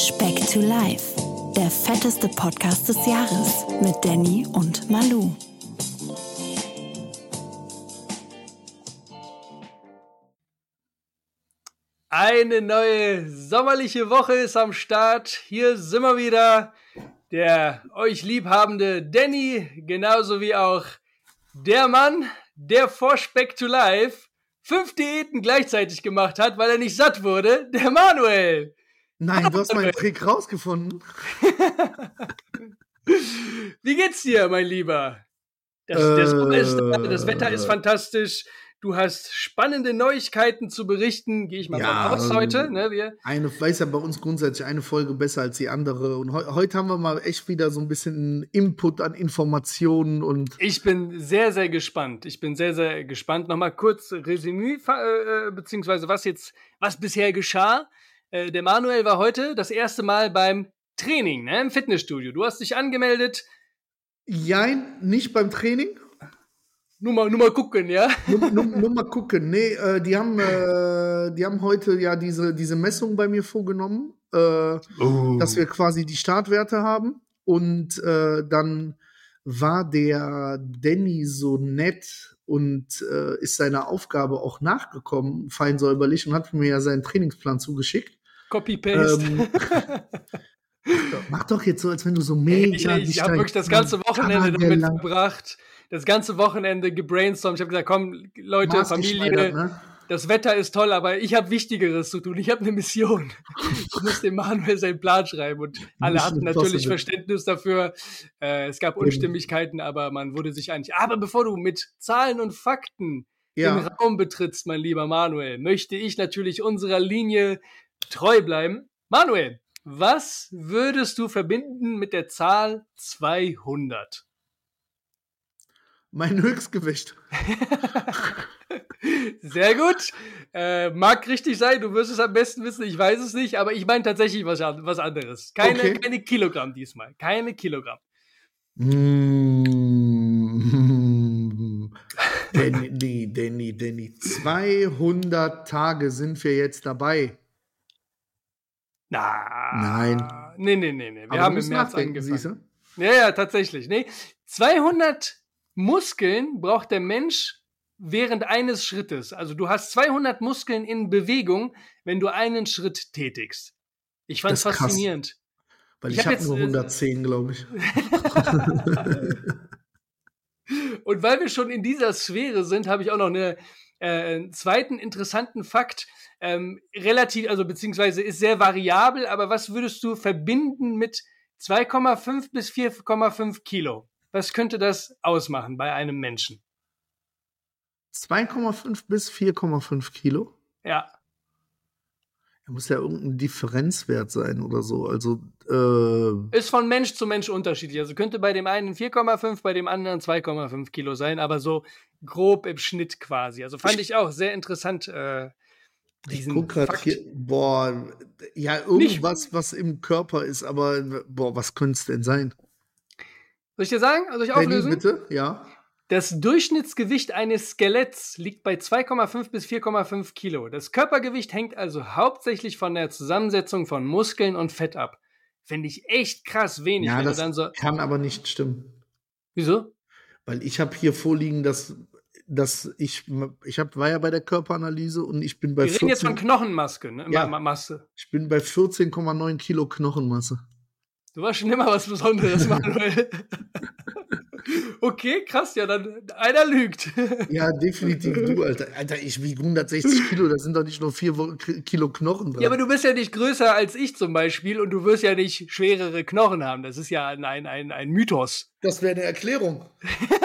Speck to Life, der fetteste Podcast des Jahres mit Danny und Malu. Eine neue sommerliche Woche ist am Start. Hier sind wir wieder. Der euch liebhabende Danny, genauso wie auch der Mann, der vor Speck to Life fünf Diäten gleichzeitig gemacht hat, weil er nicht satt wurde, der Manuel. Nein, du hast meinen Trick rausgefunden. Wie geht's dir, mein Lieber? Das, äh, das, das, Wetter ist fantastisch. Du hast spannende Neuigkeiten zu berichten. Gehe ich mal ja, aus heute. Ne, wir eine, weiß ja bei uns grundsätzlich eine Folge besser als die andere. Und he heute haben wir mal echt wieder so ein bisschen Input an Informationen und. Ich bin sehr, sehr gespannt. Ich bin sehr, sehr gespannt. Nochmal kurz Resümee, äh, äh, beziehungsweise was jetzt, was bisher geschah. Äh, der Manuel war heute das erste Mal beim Training, ne, im Fitnessstudio. Du hast dich angemeldet. Jein, nicht beim Training. Nur mal, nur mal gucken, ja? Nur, nur, nur mal gucken. Nee, äh, die, haben, äh, die haben heute ja diese, diese Messung bei mir vorgenommen, äh, oh. dass wir quasi die Startwerte haben. Und äh, dann war der Danny so nett und äh, ist seiner Aufgabe auch nachgekommen, fein säuberlich, und hat mir ja seinen Trainingsplan zugeschickt. Copy-Paste. Ähm, mach doch jetzt so, als wenn du so mega. Ich, ich habe wirklich das ganze Wochenende damit verbracht das ganze Wochenende gebrainstormt. Ich habe gesagt, komm, Leute, Familie, ne? das Wetter ist toll, aber ich habe Wichtigeres zu tun. Ich habe eine Mission. ich muss dem Manuel seinen Plan schreiben. Und alle hatten natürlich Verständnis dafür. Äh, es gab Unstimmigkeiten, aber man wurde sich einig. Aber bevor du mit Zahlen und Fakten ja. den Raum betrittst, mein lieber Manuel, möchte ich natürlich unserer Linie treu bleiben. Manuel, was würdest du verbinden mit der Zahl 200? Mein Höchstgewicht. Sehr gut. Äh, mag richtig sein, du wirst es am besten wissen, ich weiß es nicht, aber ich meine tatsächlich was, was anderes. Keine, okay. keine Kilogramm diesmal. Keine Kilogramm. Mm. Danny, Danny, Danny. 200 Tage sind wir jetzt dabei. Na. Nein. Nee, nee, nee, nee. Wir aber haben im März angefangen. Ja, ja, tatsächlich. Nee. 200 Muskeln braucht der Mensch während eines Schrittes. Also du hast 200 Muskeln in Bewegung, wenn du einen Schritt tätigst. Ich fand es faszinierend. Krass. Weil ich, ich habe hab nur 110, äh, glaube ich. Und weil wir schon in dieser Sphäre sind, habe ich auch noch eine, äh, einen zweiten interessanten Fakt. Ähm, relativ, also beziehungsweise ist sehr variabel, aber was würdest du verbinden mit 2,5 bis 4,5 Kilo? Was könnte das ausmachen bei einem Menschen? 2,5 bis 4,5 Kilo? Ja. Da muss ja irgendein Differenzwert sein oder so. Also äh ist von Mensch zu Mensch unterschiedlich. Also könnte bei dem einen 4,5, bei dem anderen 2,5 Kilo sein, aber so grob im Schnitt quasi. Also fand ich auch sehr interessant. Äh, diesen ich guck grad Fakt. hier, boah, ja, irgendwas, Nicht. was im Körper ist, aber boah, was könnte es denn sein? Soll ich dir sagen? Also ich auflösen? bitte, ja. Das Durchschnittsgewicht eines Skeletts liegt bei 2,5 bis 4,5 Kilo. Das Körpergewicht hängt also hauptsächlich von der Zusammensetzung von Muskeln und Fett ab. Finde ich echt krass wenig. Ja, das so kann aber nicht stimmen. Wieso? Weil ich habe hier vorliegen, dass, dass ich, ich hab, war ja bei der Körperanalyse und ich bin bei Wir 14, reden jetzt von Knochenmaske, ne? Ja, Masse. Ich bin bei 14,9 Kilo Knochenmasse. Du warst schon immer was Besonderes, Manuel. Okay, krass, ja, dann einer lügt. ja, definitiv du, Alter. Alter, ich wiege 160 Kilo, das sind doch nicht nur 4 Kilo Knochen drin. Ja, aber du bist ja nicht größer als ich zum Beispiel und du wirst ja nicht schwerere Knochen haben. Das ist ja ein, ein, ein, ein Mythos. Das wäre eine Erklärung.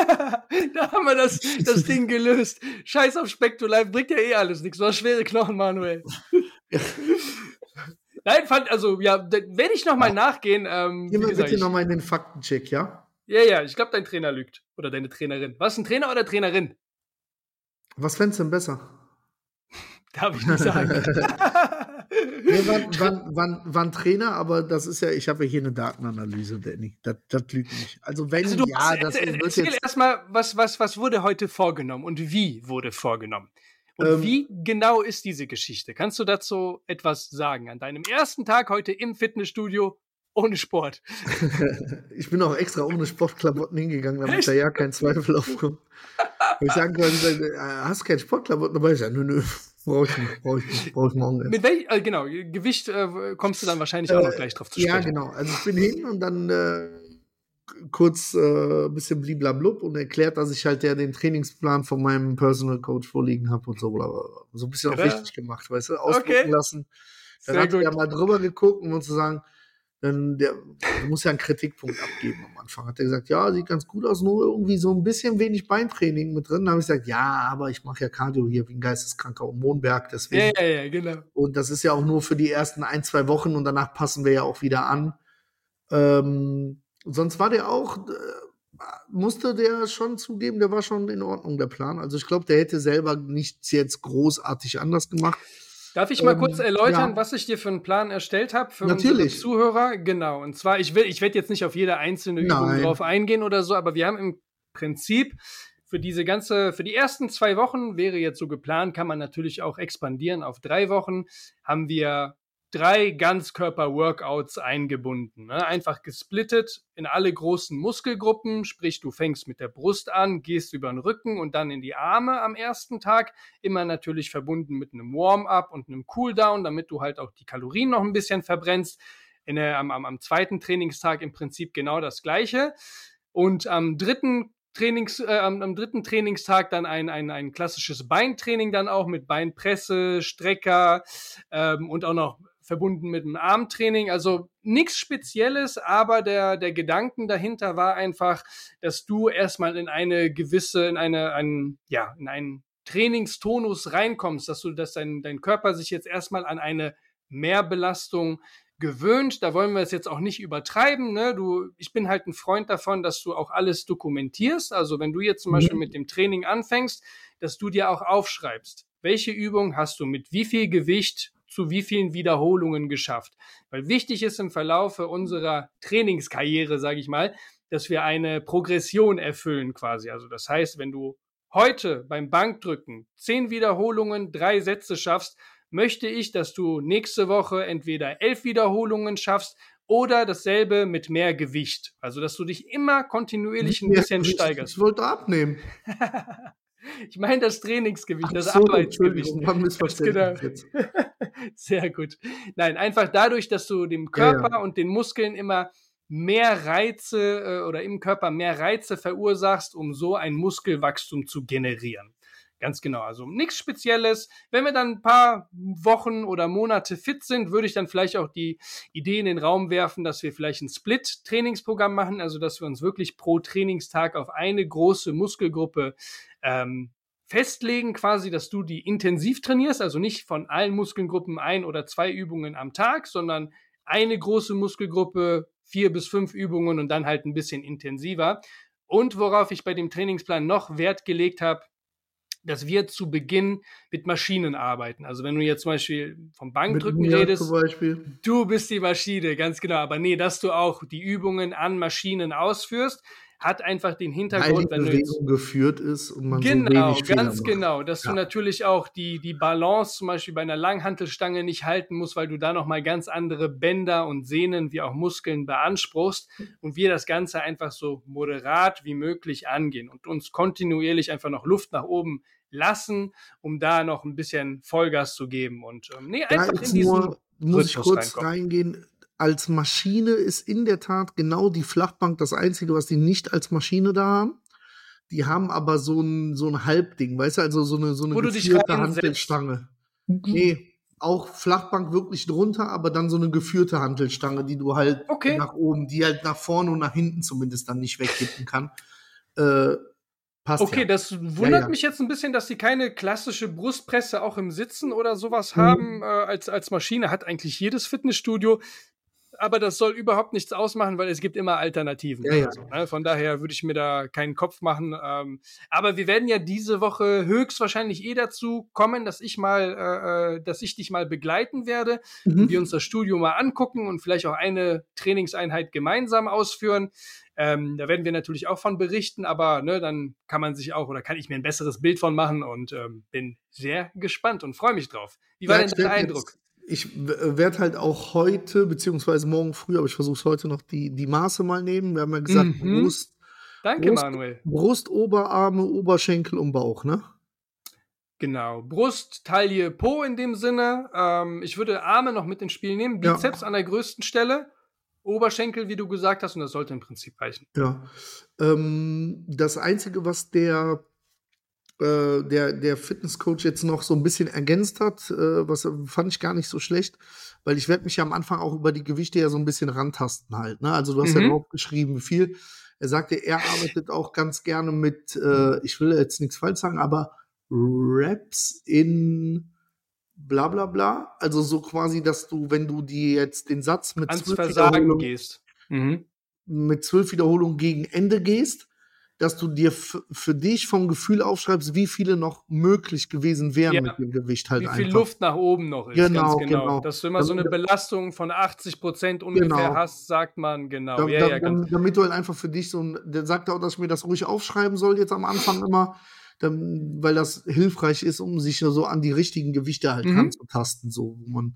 da haben wir das, das Ding gelöst. Scheiß auf Spektolife, bringt ja eh alles nichts. Du hast schwere Knochen, Manuel. Nein, fand, also, ja, werde ich nochmal ja. nachgehen. Ähm, Gehen wir bitte nochmal in den Faktencheck, ja? Ja, ja, ich glaube, dein Trainer lügt. Oder deine Trainerin. Was, ein Trainer oder Trainerin? Was fändest du denn besser? Darf ich nicht sagen. nee, war, war, war, war, ein Trainer, aber das ist ja, ich habe ja hier eine Datenanalyse, Danny. Das, das lügt nicht. Also wenn also ja, das erzähl, wird erzähl jetzt erstmal, was, was, was wurde heute vorgenommen und wie wurde vorgenommen? Und ähm, wie genau ist diese Geschichte? Kannst du dazu etwas sagen? An deinem ersten Tag heute im Fitnessstudio ohne Sport. ich bin auch extra ohne Sportklamotten hingegangen, damit Echt? da ja kein Zweifel aufkommt. ich sagen kann, äh, hast du keine Sportklamotten dabei? Ich sage, nö, nö, brauche ich nicht, brauche ich nicht, brauche ich morgen. Mit welchem, äh, genau, Gewicht äh, kommst du dann wahrscheinlich äh, auch noch gleich drauf zu sprechen. Ja, genau. Also ich bin hin und dann äh, kurz ein äh, bisschen bliblablub und erklärt, dass ich halt ja den Trainingsplan von meinem Personal Coach vorliegen habe und so. So ein bisschen auch richtig gemacht, weißt du, ausdrucken okay. lassen. Dann Sehr hat er ja mal drüber geguckt, um zu sagen, dann der, muss ja einen Kritikpunkt abgeben am Anfang. Hat er gesagt, ja, sieht ganz gut aus, nur irgendwie so ein bisschen wenig Beintraining mit drin. Dann habe ich gesagt, ja, aber ich mache ja Cardio hier wie ein geisteskranker Mondberg, deswegen. Ja, ja, ja, genau. Und das ist ja auch nur für die ersten ein, zwei Wochen und danach passen wir ja auch wieder an. Ähm, sonst war der auch, äh, musste der schon zugeben, der war schon in Ordnung, der Plan. Also ich glaube, der hätte selber nichts jetzt großartig anders gemacht. Darf ich mal ähm, kurz erläutern, ja. was ich dir für einen Plan erstellt habe für Natürlich. unsere Zuhörer? Genau. Und zwar, ich will, ich werde jetzt nicht auf jede einzelne Übung Nein. drauf eingehen oder so, aber wir haben im Prinzip für diese ganze, für die ersten zwei Wochen wäre jetzt so geplant, kann man natürlich auch expandieren auf drei Wochen, haben wir drei Ganzkörper-Workouts eingebunden. Ne? Einfach gesplittet in alle großen Muskelgruppen, sprich du fängst mit der Brust an, gehst über den Rücken und dann in die Arme am ersten Tag. Immer natürlich verbunden mit einem Warm-up und einem Cooldown, damit du halt auch die Kalorien noch ein bisschen verbrennst. Der, am, am, am zweiten Trainingstag im Prinzip genau das gleiche. Und am dritten Trainings, äh, am, am, dritten Trainingstag dann ein, ein, ein klassisches Beintraining dann auch mit Beinpresse, Strecker ähm, und auch noch verbunden mit einem Armtraining. Also nichts Spezielles, aber der, der Gedanken dahinter war einfach, dass du erstmal in eine gewisse, in eine, ein, ja, in einen Trainingstonus reinkommst, dass du, dass dein, dein Körper sich jetzt erstmal an eine Mehrbelastung gewöhnt. Da wollen wir es jetzt auch nicht übertreiben. Ne? Du, ich bin halt ein Freund davon, dass du auch alles dokumentierst. Also wenn du jetzt zum Beispiel mit dem Training anfängst, dass du dir auch aufschreibst, welche Übung hast du mit wie viel Gewicht zu wie vielen Wiederholungen geschafft. Weil wichtig ist im Verlaufe unserer Trainingskarriere, sage ich mal, dass wir eine Progression erfüllen quasi. Also das heißt, wenn du heute beim Bankdrücken zehn Wiederholungen, drei Sätze schaffst, möchte ich, dass du nächste Woche entweder elf Wiederholungen schaffst oder dasselbe mit mehr Gewicht. Also, dass du dich immer kontinuierlich ein bisschen steigerst. Ich wollte abnehmen. Ich meine das Trainingsgewicht, Ach das so, Arbeitsgewicht. Genau. Sehr gut. Nein, einfach dadurch, dass du dem Körper ja, ja. und den Muskeln immer mehr Reize äh, oder im Körper mehr Reize verursachst, um so ein Muskelwachstum zu generieren. Ganz genau. Also nichts Spezielles. Wenn wir dann ein paar Wochen oder Monate fit sind, würde ich dann vielleicht auch die Idee in den Raum werfen, dass wir vielleicht ein Split-Trainingsprogramm machen, also dass wir uns wirklich pro Trainingstag auf eine große Muskelgruppe ähm, festlegen, quasi, dass du die intensiv trainierst, also nicht von allen Muskelgruppen ein oder zwei Übungen am Tag, sondern eine große Muskelgruppe, vier bis fünf Übungen und dann halt ein bisschen intensiver. Und worauf ich bei dem Trainingsplan noch Wert gelegt habe, dass wir zu Beginn mit Maschinen arbeiten. Also wenn du jetzt zum Beispiel vom Bankdrücken redest, du bist die Maschine, ganz genau. Aber nee, dass du auch die Übungen an Maschinen ausführst, hat einfach den Hintergrund, wenn Bewegung geführt ist und man genau, so ganz genau, dass ja. du natürlich auch die die Balance zum Beispiel bei einer Langhantelstange nicht halten musst, weil du da noch mal ganz andere Bänder und Sehnen wie auch Muskeln beanspruchst und wir das Ganze einfach so moderat wie möglich angehen und uns kontinuierlich einfach noch Luft nach oben lassen, um da noch ein bisschen Vollgas zu geben. Und ähm, nee, einfach in diesen nur, muss ich kurz reinkommen. reingehen. Als Maschine ist in der Tat genau die Flachbank das Einzige, was die nicht als Maschine da haben. Die haben aber so ein, so ein Halbding, weißt du, also so eine, so eine geführte Hantelstange. Mhm. Nee, auch Flachbank wirklich drunter, aber dann so eine geführte Hantelstange, die du halt okay. nach oben, die halt nach vorne und nach hinten zumindest dann nicht wegkippen kann. Äh, Passt okay, ja. das wundert ja, ja. mich jetzt ein bisschen, dass sie keine klassische Brustpresse auch im Sitzen oder sowas mhm. haben äh, als, als Maschine. Hat eigentlich jedes Fitnessstudio. Aber das soll überhaupt nichts ausmachen, weil es gibt immer Alternativen. Ja, ja. So, ne? Von daher würde ich mir da keinen Kopf machen. Ähm, aber wir werden ja diese Woche höchstwahrscheinlich eh dazu kommen, dass ich mal, äh, äh dass ich dich mal begleiten werde, mhm. wir uns das Studio mal angucken und vielleicht auch eine Trainingseinheit gemeinsam ausführen. Ähm, da werden wir natürlich auch von berichten, aber ne, dann kann man sich auch oder kann ich mir ein besseres Bild von machen und ähm, bin sehr gespannt und freue mich drauf. Wie war ja, denn dein Eindruck? Ich werde halt auch heute, beziehungsweise morgen früh, aber ich versuche es heute noch, die, die Maße mal nehmen. Wir haben ja gesagt, mhm. Brust, Danke, Brust, Manuel. Brust, Oberarme, Oberschenkel und Bauch, ne? Genau. Brust, Taille, Po in dem Sinne. Ähm, ich würde Arme noch mit ins Spiel nehmen. Bizeps ja. an der größten Stelle. Oberschenkel, wie du gesagt hast, und das sollte im Prinzip reichen. Ja. Ähm, das Einzige, was der äh, der, der Fitnesscoach jetzt noch so ein bisschen ergänzt hat, äh, was fand ich gar nicht so schlecht, weil ich werde mich ja am Anfang auch über die Gewichte ja so ein bisschen rantasten halt. Ne? Also du hast mhm. ja drauf geschrieben, wie viel. Er sagte, er arbeitet auch ganz gerne mit, äh, ich will jetzt nichts falsch sagen, aber Raps in bla bla bla. Also so quasi, dass du, wenn du die jetzt den Satz mit Ans zwölf Wiederholungen gehst. Mhm. mit zwölf Wiederholungen gegen Ende gehst, dass du dir für dich vom Gefühl aufschreibst, wie viele noch möglich gewesen wären ja. mit dem Gewicht halt Wie viel einfach. Luft nach oben noch ist, genau, genau. genau. Dass du immer also, so eine Belastung von 80 Prozent ungefähr genau. hast, sagt man, genau. Da, ja, da, ja, damit du halt einfach für dich so ein, der sagt auch, dass ich mir das ruhig aufschreiben soll jetzt am Anfang immer, dann, weil das hilfreich ist, um sich so an die richtigen Gewichte halt mhm. ranzutasten, so, wo man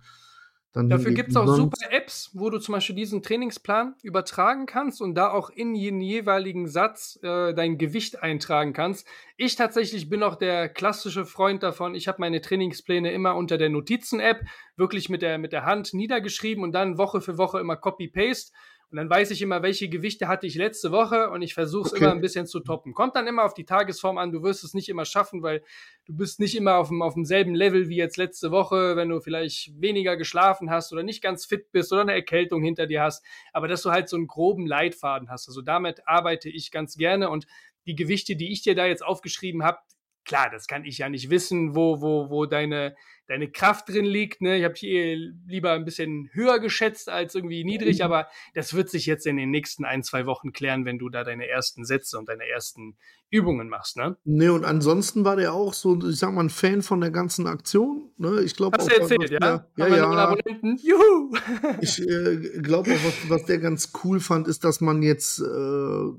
dann Dafür gibt es auch super Apps, wo du zum Beispiel diesen Trainingsplan übertragen kannst und da auch in jeden jeweiligen Satz äh, dein Gewicht eintragen kannst. Ich tatsächlich bin auch der klassische Freund davon. Ich habe meine Trainingspläne immer unter der Notizen-App wirklich mit der, mit der Hand niedergeschrieben und dann Woche für Woche immer Copy-Paste. Und dann weiß ich immer, welche Gewichte hatte ich letzte Woche und ich versuche es okay. immer ein bisschen zu toppen. Kommt dann immer auf die Tagesform an. Du wirst es nicht immer schaffen, weil du bist nicht immer auf, dem, auf demselben Level wie jetzt letzte Woche, wenn du vielleicht weniger geschlafen hast oder nicht ganz fit bist oder eine Erkältung hinter dir hast. Aber dass du halt so einen groben Leitfaden hast. Also damit arbeite ich ganz gerne und die Gewichte, die ich dir da jetzt aufgeschrieben habe, klar, das kann ich ja nicht wissen, wo, wo, wo deine, deine Kraft drin liegt. Ne? Ich habe hier lieber ein bisschen höher geschätzt als irgendwie niedrig, mhm. aber das wird sich jetzt in den nächsten ein, zwei Wochen klären, wenn du da deine ersten Sätze und deine ersten Übungen machst. Ne, nee, und ansonsten war der auch so, ich sag mal, ein Fan von der ganzen Aktion. Ne? Ich glaube Hast du erzählt, ja? Der, ja, ja. Abonnenten. Juhu! ich äh, glaube auch, was, was der ganz cool fand, ist, dass man jetzt äh,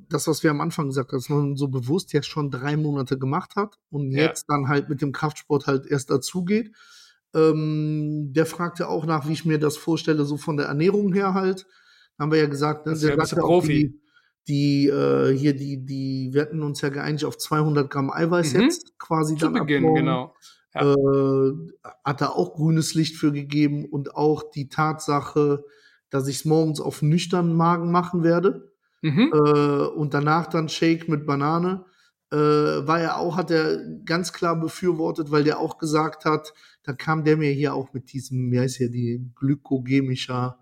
das, was wir am Anfang gesagt haben, dass man so bewusst jetzt schon drei Monate gemacht hat und jetzt ja. dann halt mit dem Kraftsport halt erst dazugeht. Ähm, der fragte auch nach, wie ich mir das vorstelle, so von der Ernährung her halt. Haben wir ja gesagt, ne? der sagte auch die, die äh, hier die die wir hatten uns ja geeinigt auf 200 Gramm Eiweiß mhm. jetzt quasi Zu dann Beginn, genau. Ja. Äh, hat da auch grünes Licht für gegeben und auch die Tatsache, dass ich es morgens auf nüchternen Magen machen werde mhm. äh, und danach dann Shake mit Banane äh, war er auch, hat er ganz klar befürwortet, weil der auch gesagt hat, da kam der mir hier auch mit diesem, wie heißt hier, die glykogemischer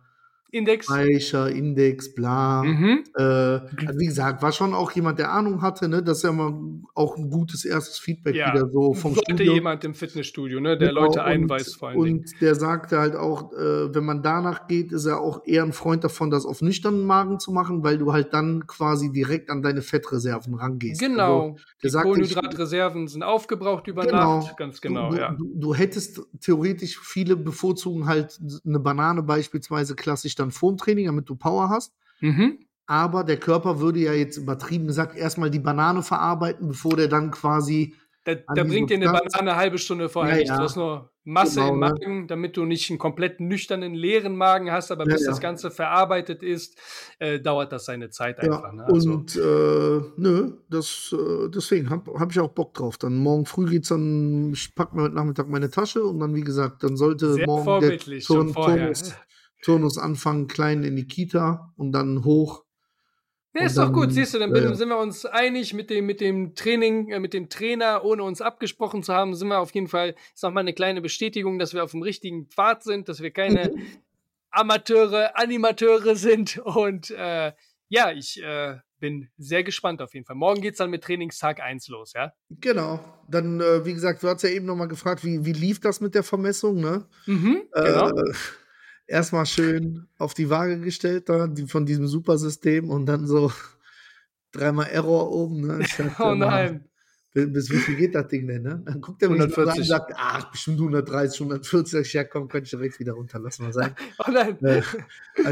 Index. Speicher, Index, bla. Mhm. Äh, also wie gesagt, war schon auch jemand, der Ahnung hatte, ne? Das ist ja mal auch ein gutes erstes Feedback ja. wieder so vom Sollte Studio. jemand im Fitnessstudio, ne? Der genau, Leute einweist vor allem. Und der sagte halt auch, äh, wenn man danach geht, ist er auch eher ein Freund davon, das auf nüchternen Magen zu machen, weil du halt dann quasi direkt an deine Fettreserven rangehst. Genau. Also, die sagt, Kohlenhydratreserven sind aufgebraucht über genau. Nacht. Ganz genau, du, ja. Du, du hättest theoretisch viele bevorzugen halt eine Banane beispielsweise klassisch dann vorm Training, damit du Power hast. Mhm. Aber der Körper würde ja jetzt übertrieben gesagt erstmal die Banane verarbeiten, bevor der dann quasi. Da, da bringt dir eine Banane eine halbe Stunde vorher ja, nichts. Du hast nur Masse genau, im ne? Magen, ne? damit du nicht einen komplett nüchternen, leeren Magen hast, aber ja, bis ja. das Ganze verarbeitet ist, äh, dauert das seine Zeit einfach. Ne? Also. Und äh, nö, das, äh, deswegen habe hab ich auch Bock drauf. Dann morgen früh geht's dann, ich packe mir heute Nachmittag meine Tasche und dann, wie gesagt, dann sollte Sehr morgen der Turn, Turnus, Turnus anfangen, klein in die Kita und dann hoch. Ja, ist dann, doch gut, siehst du, dann äh, sind wir uns einig mit dem, mit dem Training, äh, mit dem Trainer, ohne uns abgesprochen zu haben, sind wir auf jeden Fall, ist nochmal eine kleine Bestätigung, dass wir auf dem richtigen Pfad sind, dass wir keine. Amateure, Animateure sind und äh, ja, ich äh, bin sehr gespannt auf jeden Fall. Morgen geht es dann mit Trainingstag 1 los, ja? Genau. Dann, äh, wie gesagt, du hast ja eben nochmal gefragt, wie, wie lief das mit der Vermessung, ne? Mhm, genau. Äh, erstmal schön auf die Waage gestellt, da, die, von diesem Supersystem und dann so dreimal Error oben. Ne? Dachte, oh nein. Bis wie viel geht das Ding denn, ne? Dann guckt er mich 140. und sagt, ach, bestimmt 130, 140. Ja, komm, könnte ich direkt wieder runter, lass mal sein. oh nein. Äh,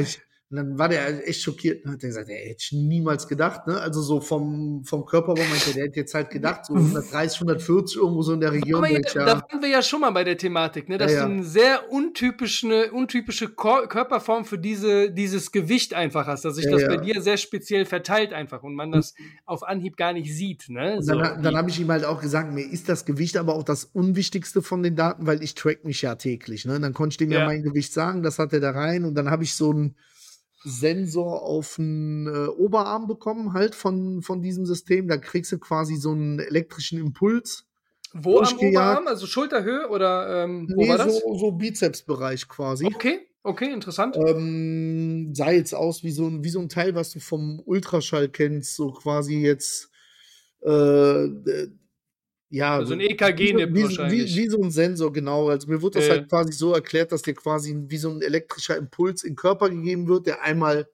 ich, und dann war der echt schockiert und hat gesagt, er hätte ich niemals gedacht, ne? Also so vom, vom Körperbau meinte der hätte jetzt halt gedacht, so 130, 140 irgendwo so in der Region. Aber ja, da waren wir ja schon mal bei der Thematik, ne? Das ja, ja. ist eine sehr untypische, untypische Körperform für diese, dieses Gewicht einfach hast, dass sich das bei dir sehr speziell verteilt einfach und man das auf Anhieb gar nicht sieht, ne? So, dann, dann habe ich ihm halt auch gesagt, mir ist das Gewicht aber auch das unwichtigste von den Daten, weil ich track mich ja täglich, ne? Dann konnte ich dem ja, mein Gewicht sagen, das hat er da rein und dann habe ich so ein Sensor auf den äh, Oberarm bekommen, halt von, von diesem System. Da kriegst du quasi so einen elektrischen Impuls. Wo am Oberarm? Also Schulterhöhe oder ähm, wo nee, war das? So, so Bizepsbereich quasi. Okay, okay, interessant. Ähm, sah jetzt aus wie so, ein, wie so ein Teil, was du vom Ultraschall kennst, so quasi jetzt äh, ja, also ein EKG-Nip wie, wahrscheinlich. Wie, wie, so ein Sensor, genau. Also mir wurde das äh. halt quasi so erklärt, dass dir quasi wie so ein elektrischer Impuls in den Körper gegeben wird, der einmal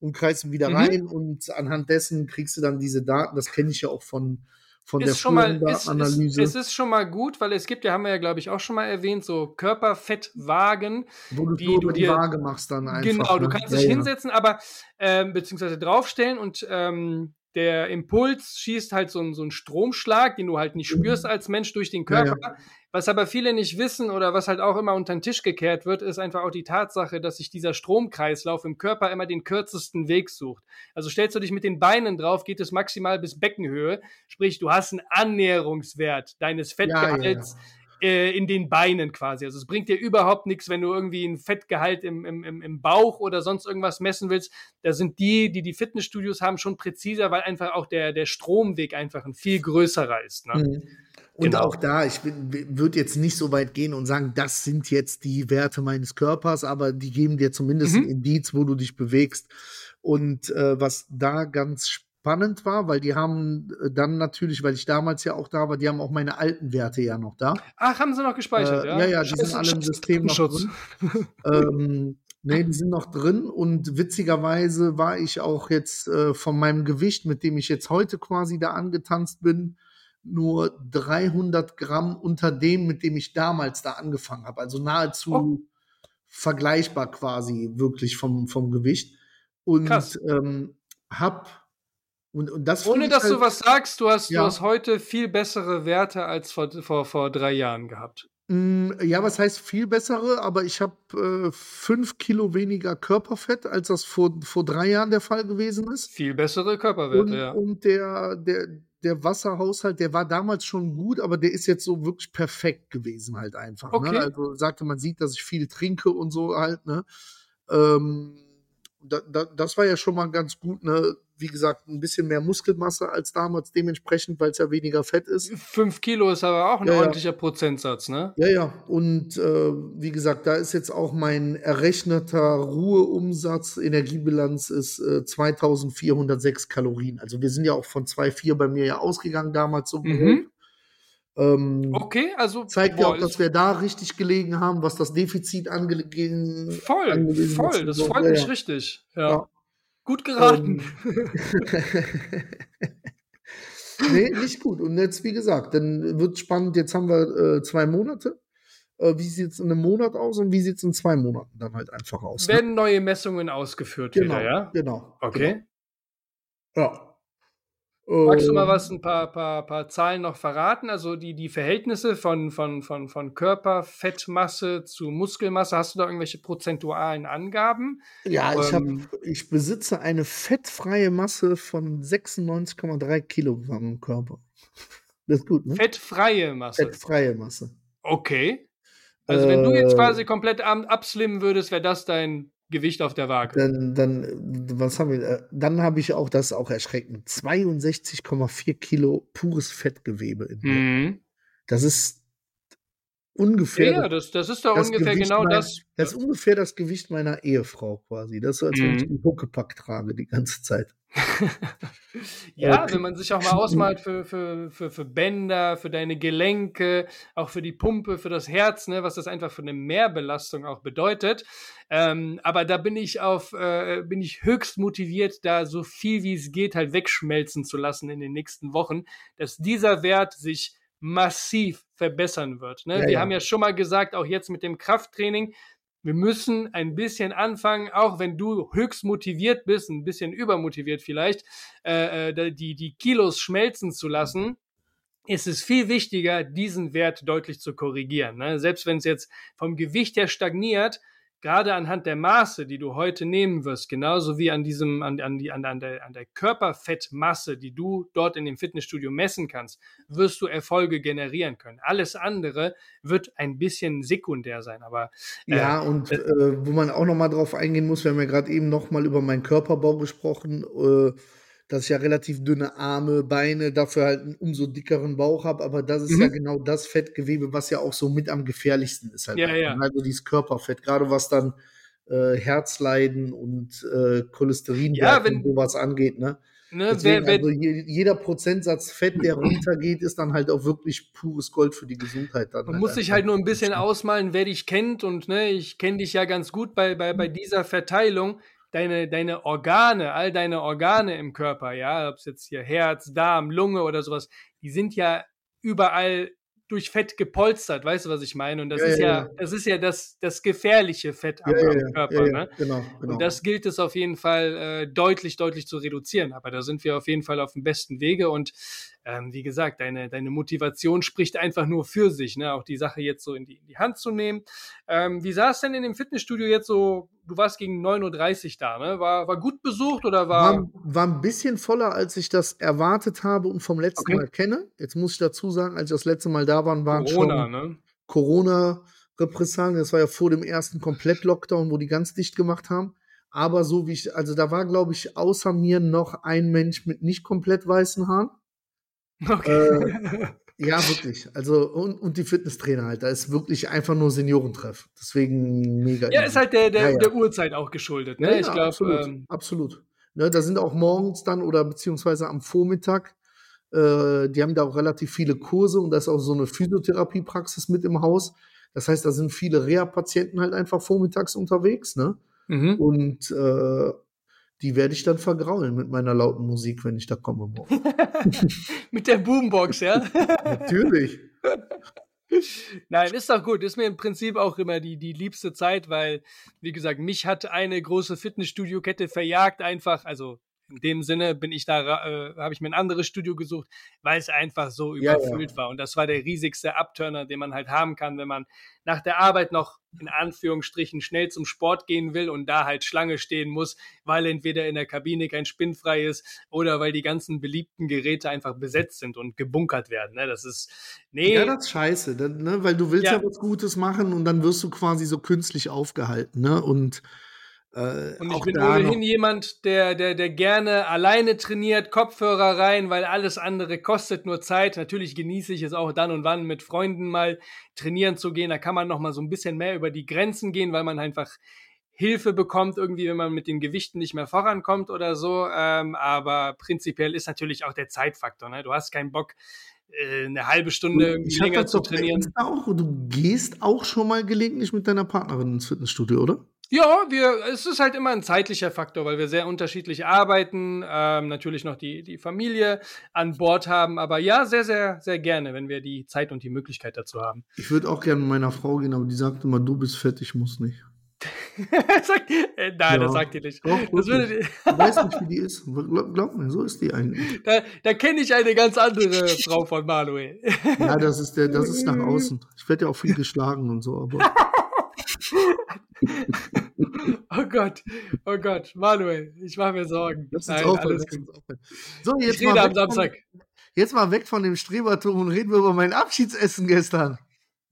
umkreist und wieder mhm. rein und anhand dessen kriegst du dann diese Daten. Das kenne ich ja auch von, von ist der schon mal, ist, Analyse. Ist, es ist schon mal gut, weil es gibt, ja haben wir ja glaube ich auch schon mal erwähnt, so Körperfettwagen, wo du, die, du die dir, Waage machst dann einfach. Genau, du ne? kannst dich ja, hinsetzen, aber ähm, beziehungsweise draufstellen und ähm, der Impuls schießt halt so, einen, so einen Stromschlag, den du halt nicht spürst mhm. als Mensch durch den Körper. Ja, ja. Was aber viele nicht wissen oder was halt auch immer unter den Tisch gekehrt wird, ist einfach auch die Tatsache, dass sich dieser Stromkreislauf im Körper immer den kürzesten Weg sucht. Also stellst du dich mit den Beinen drauf, geht es maximal bis Beckenhöhe. Sprich, du hast einen Annäherungswert deines Fettgehalts. Ja, äh, in den Beinen quasi. Also es bringt dir überhaupt nichts, wenn du irgendwie ein Fettgehalt im, im, im Bauch oder sonst irgendwas messen willst. Da sind die, die die Fitnessstudios haben, schon präziser, weil einfach auch der, der Stromweg einfach ein viel größerer ist. Ne? Mhm. Und genau. auch da, ich würde jetzt nicht so weit gehen und sagen, das sind jetzt die Werte meines Körpers, aber die geben dir zumindest mhm. ein Indiz, wo du dich bewegst. Und äh, was da ganz spannend spannend war, weil die haben äh, dann natürlich, weil ich damals ja auch da war, die haben auch meine alten Werte ja noch da. Ach, haben sie noch gespeichert, äh, ja? Ja, ja, die sind alle im System noch drin. ähm, nee, die sind noch drin und witzigerweise war ich auch jetzt äh, von meinem Gewicht, mit dem ich jetzt heute quasi da angetanzt bin, nur 300 Gramm unter dem, mit dem ich damals da angefangen habe. Also nahezu oh. vergleichbar quasi wirklich vom, vom Gewicht. Und ähm, habe und, und das Ohne dass halt, du was sagst, du hast, ja. du hast heute viel bessere Werte als vor, vor, vor drei Jahren gehabt. Mm, ja, was heißt viel bessere? Aber ich habe äh, fünf Kilo weniger Körperfett, als das vor, vor drei Jahren der Fall gewesen ist. Viel bessere Körperwerte, und, ja. Und der, der, der Wasserhaushalt, der war damals schon gut, aber der ist jetzt so wirklich perfekt gewesen, halt einfach. Ne? Okay. Ne? Also sagte, man sieht, dass ich viel trinke und so halt, ne? Ähm, da, da, das war ja schon mal ganz gut, ne? Wie gesagt, ein bisschen mehr Muskelmasse als damals, dementsprechend, weil es ja weniger Fett ist. Fünf Kilo ist aber auch ein ja, ordentlicher ja. Prozentsatz, ne? Ja, ja. Und äh, wie gesagt, da ist jetzt auch mein errechneter Ruheumsatz, Energiebilanz ist äh, 2406 Kalorien. Also wir sind ja auch von 2,4 bei mir ja ausgegangen damals so mhm. Ähm, okay, also zeigt ja auch, dass wir da richtig gelegen haben, was das Defizit angeht. Voll, voll, das freut mich ja. richtig. Ja. Gut geraten. Ähm, nee, nicht gut. Und jetzt, wie gesagt, dann wird spannend. Jetzt haben wir äh, zwei Monate. Äh, wie sieht es in einem Monat aus und wie sieht es in zwei Monaten dann halt einfach aus? Ne? Werden ne? neue Messungen ausgeführt genau, wieder, ja? Genau. Okay. Genau. Ja. Magst du mal ähm. was, ein paar, paar, paar Zahlen noch verraten? Also die, die Verhältnisse von, von, von, von Körperfettmasse zu Muskelmasse, hast du da irgendwelche prozentualen Angaben? Ja, ich, ähm, hab, ich besitze eine fettfreie Masse von 96,3 Kilogramm im Körper. Das ist gut, ne? Fettfreie Masse. Fettfreie Masse. Okay. Also wenn du jetzt äh. quasi komplett abslimmen würdest, wäre das dein Gewicht auf der Waage. Dann, dann was haben wir? Äh, dann habe ich auch, das ist auch erschreckend, 62,4 Kilo pures Fettgewebe in mir. Mhm. Das ist ungefähr. Ja, das, das ist doch ungefähr Gewicht genau mein, das. Das ist ungefähr das Gewicht meiner Ehefrau quasi. Das ist, als wenn ich mhm. einen Huckepack trage die ganze Zeit. ja, äh, wenn man sich auch mal ausmalt für, für, für, für Bänder, für deine Gelenke, auch für die Pumpe, für das Herz, ne, was das einfach für eine Mehrbelastung auch bedeutet. Ähm, aber da bin ich auf, äh, bin ich höchst motiviert, da so viel wie es geht halt wegschmelzen zu lassen in den nächsten Wochen, dass dieser Wert sich massiv verbessern wird. Ne? Ja, Wir ja. haben ja schon mal gesagt, auch jetzt mit dem Krafttraining, wir müssen ein bisschen anfangen, auch wenn du höchst motiviert bist, ein bisschen übermotiviert vielleicht, äh, äh die, die Kilos schmelzen zu lassen, ist es viel wichtiger, diesen Wert deutlich zu korrigieren. Ne? Selbst wenn es jetzt vom Gewicht her stagniert, gerade anhand der Maße, die du heute nehmen wirst, genauso wie an diesem, an, an, die, an, an, der, an der Körperfettmasse, die du dort in dem Fitnessstudio messen kannst, wirst du Erfolge generieren können. Alles andere wird ein bisschen sekundär sein, aber. Äh, ja, und äh, wo man auch nochmal drauf eingehen muss, wir haben ja gerade eben nochmal über meinen Körperbau gesprochen, äh, dass ich ja relativ dünne Arme, Beine, dafür halt einen umso dickeren Bauch habe, aber das ist mhm. ja genau das Fettgewebe, was ja auch so mit am gefährlichsten ist halt. Ja, ja. Also dieses Körperfett, gerade was dann äh, Herzleiden und äh, Cholesterin ja, und sowas angeht, ne? Ne, Deswegen, wer, wer, also jeder Prozentsatz Fett, der runtergeht, ist dann halt auch wirklich pures Gold für die Gesundheit. Dann Man halt muss sich halt nur ein bisschen ausmalen, wer dich kennt und ne, ich kenne dich ja ganz gut bei, bei, bei dieser Verteilung deine, deine Organe, all deine Organe im Körper, ja, ob es jetzt hier Herz, Darm, Lunge oder sowas, die sind ja überall durch Fett gepolstert, weißt du, was ich meine? Und das ja, ist ja, ja, das ist ja das, das gefährliche Fett am, ja, Körper. Ne? Genau, genau. Und das gilt es auf jeden Fall äh, deutlich, deutlich zu reduzieren. Aber da sind wir auf jeden Fall auf dem besten Wege. Und ähm, wie gesagt, deine, deine Motivation spricht einfach nur für sich, ne? auch die Sache jetzt so in die, in die Hand zu nehmen. Ähm, wie sah es denn in dem Fitnessstudio jetzt so? Du warst gegen 9.30 Uhr da, ne? War, war gut besucht oder war. war. War ein bisschen voller, als ich das erwartet habe und vom letzten okay. Mal kenne. Jetzt muss ich dazu sagen, als ich das letzte Mal da war, waren Corona, schon ne? Corona. Repressalien, das war ja vor dem ersten Komplett-Lockdown, wo die ganz dicht gemacht haben. Aber so wie ich, also da war, glaube ich, außer mir noch ein Mensch mit nicht komplett weißen Haaren. Okay. Äh, ja, wirklich. Also, und, und die Fitnesstrainer halt. Da ist wirklich einfach nur Seniorentreff. Deswegen mega. Ja, ist halt der, der, ja, ja. der Uhrzeit auch geschuldet. Ne? Ja, ich glaube. Absolut. Ähm, absolut. Ne, da sind auch morgens dann oder beziehungsweise am Vormittag. Äh, die haben da auch relativ viele Kurse und da ist auch so eine Physiotherapiepraxis mit im Haus. Das heißt, da sind viele Reha-Patienten halt einfach vormittags unterwegs. Ne? Mhm. Und äh, die werde ich dann vergraulen mit meiner lauten Musik, wenn ich da komme morgen. mit der Boombox, ja? Natürlich. Nein, ist doch gut. Ist mir im Prinzip auch immer die, die liebste Zeit, weil, wie gesagt, mich hat eine große Fitnessstudio-Kette verjagt einfach. Also in dem Sinne bin ich da, äh, habe ich mir ein anderes Studio gesucht, weil es einfach so überfüllt ja, ja. war. Und das war der riesigste Abturner, den man halt haben kann, wenn man nach der Arbeit noch in Anführungsstrichen schnell zum Sport gehen will und da halt Schlange stehen muss, weil entweder in der Kabine kein Spinn frei ist oder weil die ganzen beliebten Geräte einfach besetzt sind und gebunkert werden. Ne? Das ist, nee. Ja, das ist scheiße, ne? weil du willst ja. ja was Gutes machen und dann wirst du quasi so künstlich aufgehalten. Ne? Und äh, und ich bin ohnehin jemand, der, der, der gerne alleine trainiert, Kopfhörer rein, weil alles andere kostet nur Zeit. Natürlich genieße ich es auch dann und wann mit Freunden mal trainieren zu gehen. Da kann man noch mal so ein bisschen mehr über die Grenzen gehen, weil man einfach Hilfe bekommt, irgendwie, wenn man mit den Gewichten nicht mehr vorankommt oder so. Ähm, aber prinzipiell ist natürlich auch der Zeitfaktor. Ne? Du hast keinen Bock, äh, eine halbe Stunde ich länger zu trainieren. Auch, du gehst auch schon mal gelegentlich mit deiner Partnerin ins Fitnessstudio, oder? Ja, wir, es ist halt immer ein zeitlicher Faktor, weil wir sehr unterschiedlich arbeiten, ähm, natürlich noch die, die Familie an Bord haben, aber ja, sehr, sehr, sehr gerne, wenn wir die Zeit und die Möglichkeit dazu haben. Ich würde auch gerne mit meiner Frau gehen, aber die sagt immer, du bist fett, ich muss nicht. sagt, äh, nein, ja. das sagt die nicht. Doch, das würde ich weiß nicht, wie die ist. Glaub, glaub, mir, so ist die eigentlich. Da, da kenne ich eine ganz andere Frau von Manuel. ja, das ist, der, das ist nach außen. Ich werde ja auch viel geschlagen und so, aber. oh Gott, oh Gott, Manuel, ich mache mir Sorgen. Das Nein, aufhören, alles gut. So, jetzt ich rede am Samstag. Von, jetzt mal weg von dem Strebertum und reden wir über mein Abschiedsessen gestern.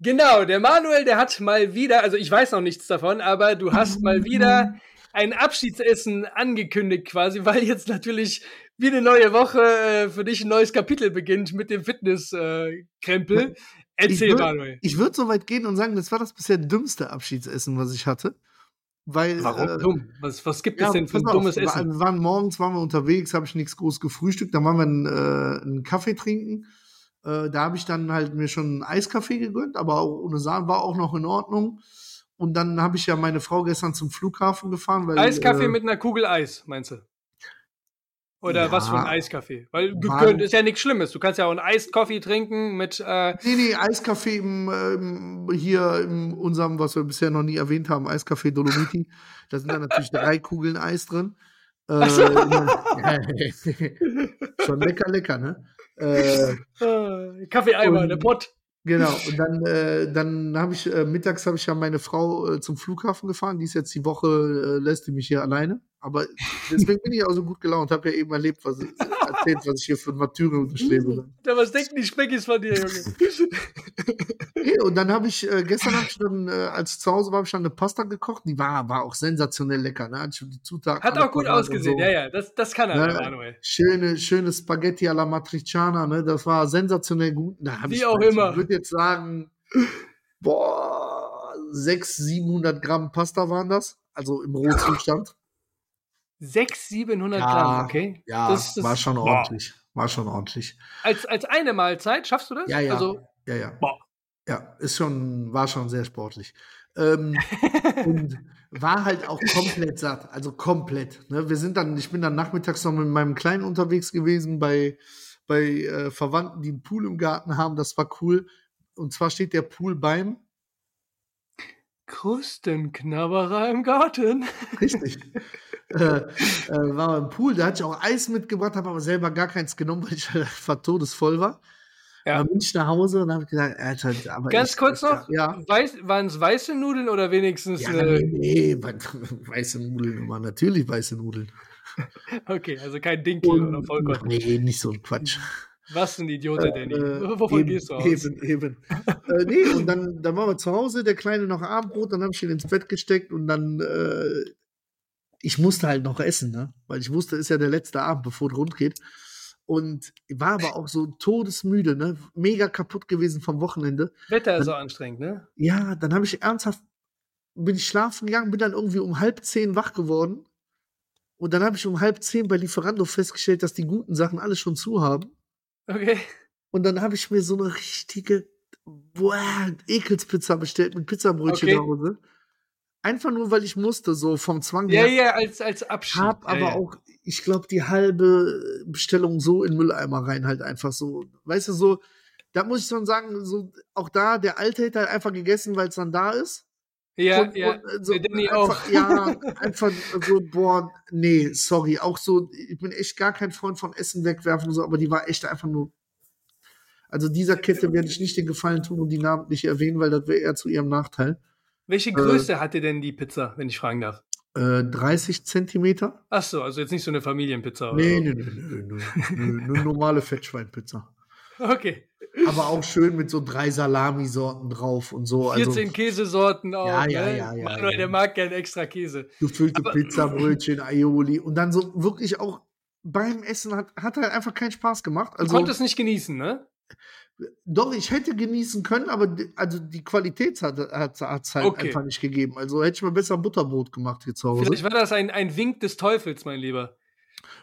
Genau, der Manuel, der hat mal wieder, also ich weiß noch nichts davon, aber du hast mal wieder ein Abschiedsessen angekündigt quasi, weil jetzt natürlich wie eine neue Woche äh, für dich ein neues Kapitel beginnt mit dem Fitnesskrempel. Äh, Erzähl, ich Manuel. Ich würde so weit gehen und sagen, das war das bisher dümmste Abschiedsessen, was ich hatte. Weil, Warum äh, dumm? Was, was gibt es ja, denn für ein auf, dummes Essen? Wir waren morgens, waren wir unterwegs, habe ich nichts groß gefrühstückt, dann waren wir einen, äh, einen Kaffee trinken. Äh, da habe ich dann halt mir schon einen Eiskaffee gegönnt, aber auch ohne Sahne war auch noch in Ordnung. Und dann habe ich ja meine Frau gestern zum Flughafen gefahren, weil Eiskaffee äh, mit einer Kugel Eis, meinst du? Oder Ja. was für ein Eiskaffee? Weil gegönnt ist ja nichts Schlimmes. Du kannst ja auch einen Eiskaffee trinken mit äh, Nee, nee, Eiskaffee im, ähm, hier in unserem, was wir bisher noch nie erwähnt haben, Eiskaffee Dolomiti. Da sind dann natürlich drei Kugeln Eis drin. Äh, schon lecker, lecker, ne? Äh, äh, Kaffeeeimer, Und- der Pott. genau, und dann, äh, dann habe ich, äh, mittags habe ich ja meine Frau äh, zum Flughafen gefahren. Die ist jetzt die Woche, äh, lässt die mich hier alleine. Aber deswegen bin ich auch so gut gelaunt, habe ja eben erlebt, was erzählt, was ich hier für ein Martyrium unterschlebe. Ja, was denken die Speckis von dir, Junge? Und dann habe ich, äh, gestern habe ich dann, äh, als ich zu Hause war, habe ich dann eine Pasta gekocht. Die war, war auch sensationell lecker, ne? Hatte ich die Zutaten. Hat auch gut ausgesehen, so. ja, ja, das, das kann er, Ja, der Manuel. Schöne, schöne Spaghetti alla Matriciana, ne? Das war sensationell gut. Da Wie ich, auch ich immer. würde jetzt sagen, boah, 600, 700 Gramm Pasta waren das. Also im Rohzustand. 600, 700 Ja, Gramm, okay? Ja, Das- das- war schon boah. ordentlich. War schon ordentlich. Als, als eine Mahlzeit, schaffst du das? Ja, ja. Also, Ja, ja. Boah. Ja, ist schon, war schon sehr sportlich. Ähm, und war halt auch komplett satt, also komplett. Ne? Wir sind dann, ich bin dann nachmittags noch mit meinem Kleinen unterwegs gewesen bei, bei äh, Verwandten, die einen Pool im Garten haben. Das war cool. Und zwar steht der Pool beim, Krustenknabberer im Garten. richtig, äh, äh, war im Pool. Da hatte ich auch Eis mitgebracht, habe aber selber gar keins genommen, weil ich einfach todesvoll war. Ja. Dann bin ich nach Hause und habe gesagt, Alter, aber Ganz ich, kurz noch, Ja. Waren es weiße Nudeln oder wenigstens Ja, eine. nee, nee, weiße Nudeln immer, natürlich weiße Nudeln. Okay, also kein Dinkel oder Vollkorn. nee, nicht so ein Quatsch. Was ein Idiot, der Danny. Äh, Wovon eben, gehst du aus? Eben, eben. äh, nee, und dann, dann waren wir zu Hause, der Kleine noch Abendbrot, dann habe ich ihn ins Bett gesteckt und dann, äh, ich musste halt noch essen, ne? Weil ich wusste, ist ja der letzte Abend, bevor es rund geht. Und war aber auch so todesmüde, ne? Mega kaputt gewesen vom Wochenende. Wetter ist so anstrengend, ne? Ja, dann habe ich ernsthaft, bin ich schlafen gegangen, bin dann irgendwie um halb zehn wach geworden. Und dann habe ich um halb zehn bei Lieferando festgestellt, dass die guten Sachen alle schon zu haben. Okay. Und dann habe ich mir so eine richtige boah, Ekelspizza bestellt mit Pizzabrötchen Okay. zu Hause. Einfach nur, weil ich musste, so vom Zwang Ja, her. ja, als, als Abschied. Hab ja, aber ja. auch, ich glaube, die halbe Bestellung so in Mülleimer rein, halt einfach so. Weißt du, so, da muss ich schon sagen, so, auch da, der Alte hätte halt einfach gegessen, weil es dann da ist. Ja, Und- ja. und, äh, so, der Danny einfach, auch. Ja, einfach so, boah, nee, sorry. Auch so, ich bin echt gar kein Freund von Essen wegwerfen und so, aber die war echt einfach nur. Also dieser Kette werde ich nicht den Gefallen tun und die namentlich erwähnen, weil das wäre eher zu ihrem Nachteil. Welche Größe hatte denn die Pizza, wenn ich fragen darf? Äh, 30 Zentimeter? Ach so, also jetzt nicht so eine Familienpizza. Oder Nee, nee, nee, nee, eine normale Fettschweinpizza. Okay. Aber auch schön mit so drei Salamisorten drauf und so. 14 Also Käsesorten auch. Ja, ja, ne? ja, ja, Manuel, ja. der mag gern extra Käse. gefüllte Aber- Pizzabrötchen, Aioli und dann so wirklich auch beim Essen hat, hat halt einfach keinen Spaß gemacht. Du Also konntest nicht genießen, ne? Doch, ich hätte genießen können, aber die, also die Qualität hat es halt Okay. einfach nicht gegeben. Also hätte ich mir besser Butterbrot gemacht hier zu Hause. Vielleicht war das ein, ein Wink des Teufels, mein Lieber.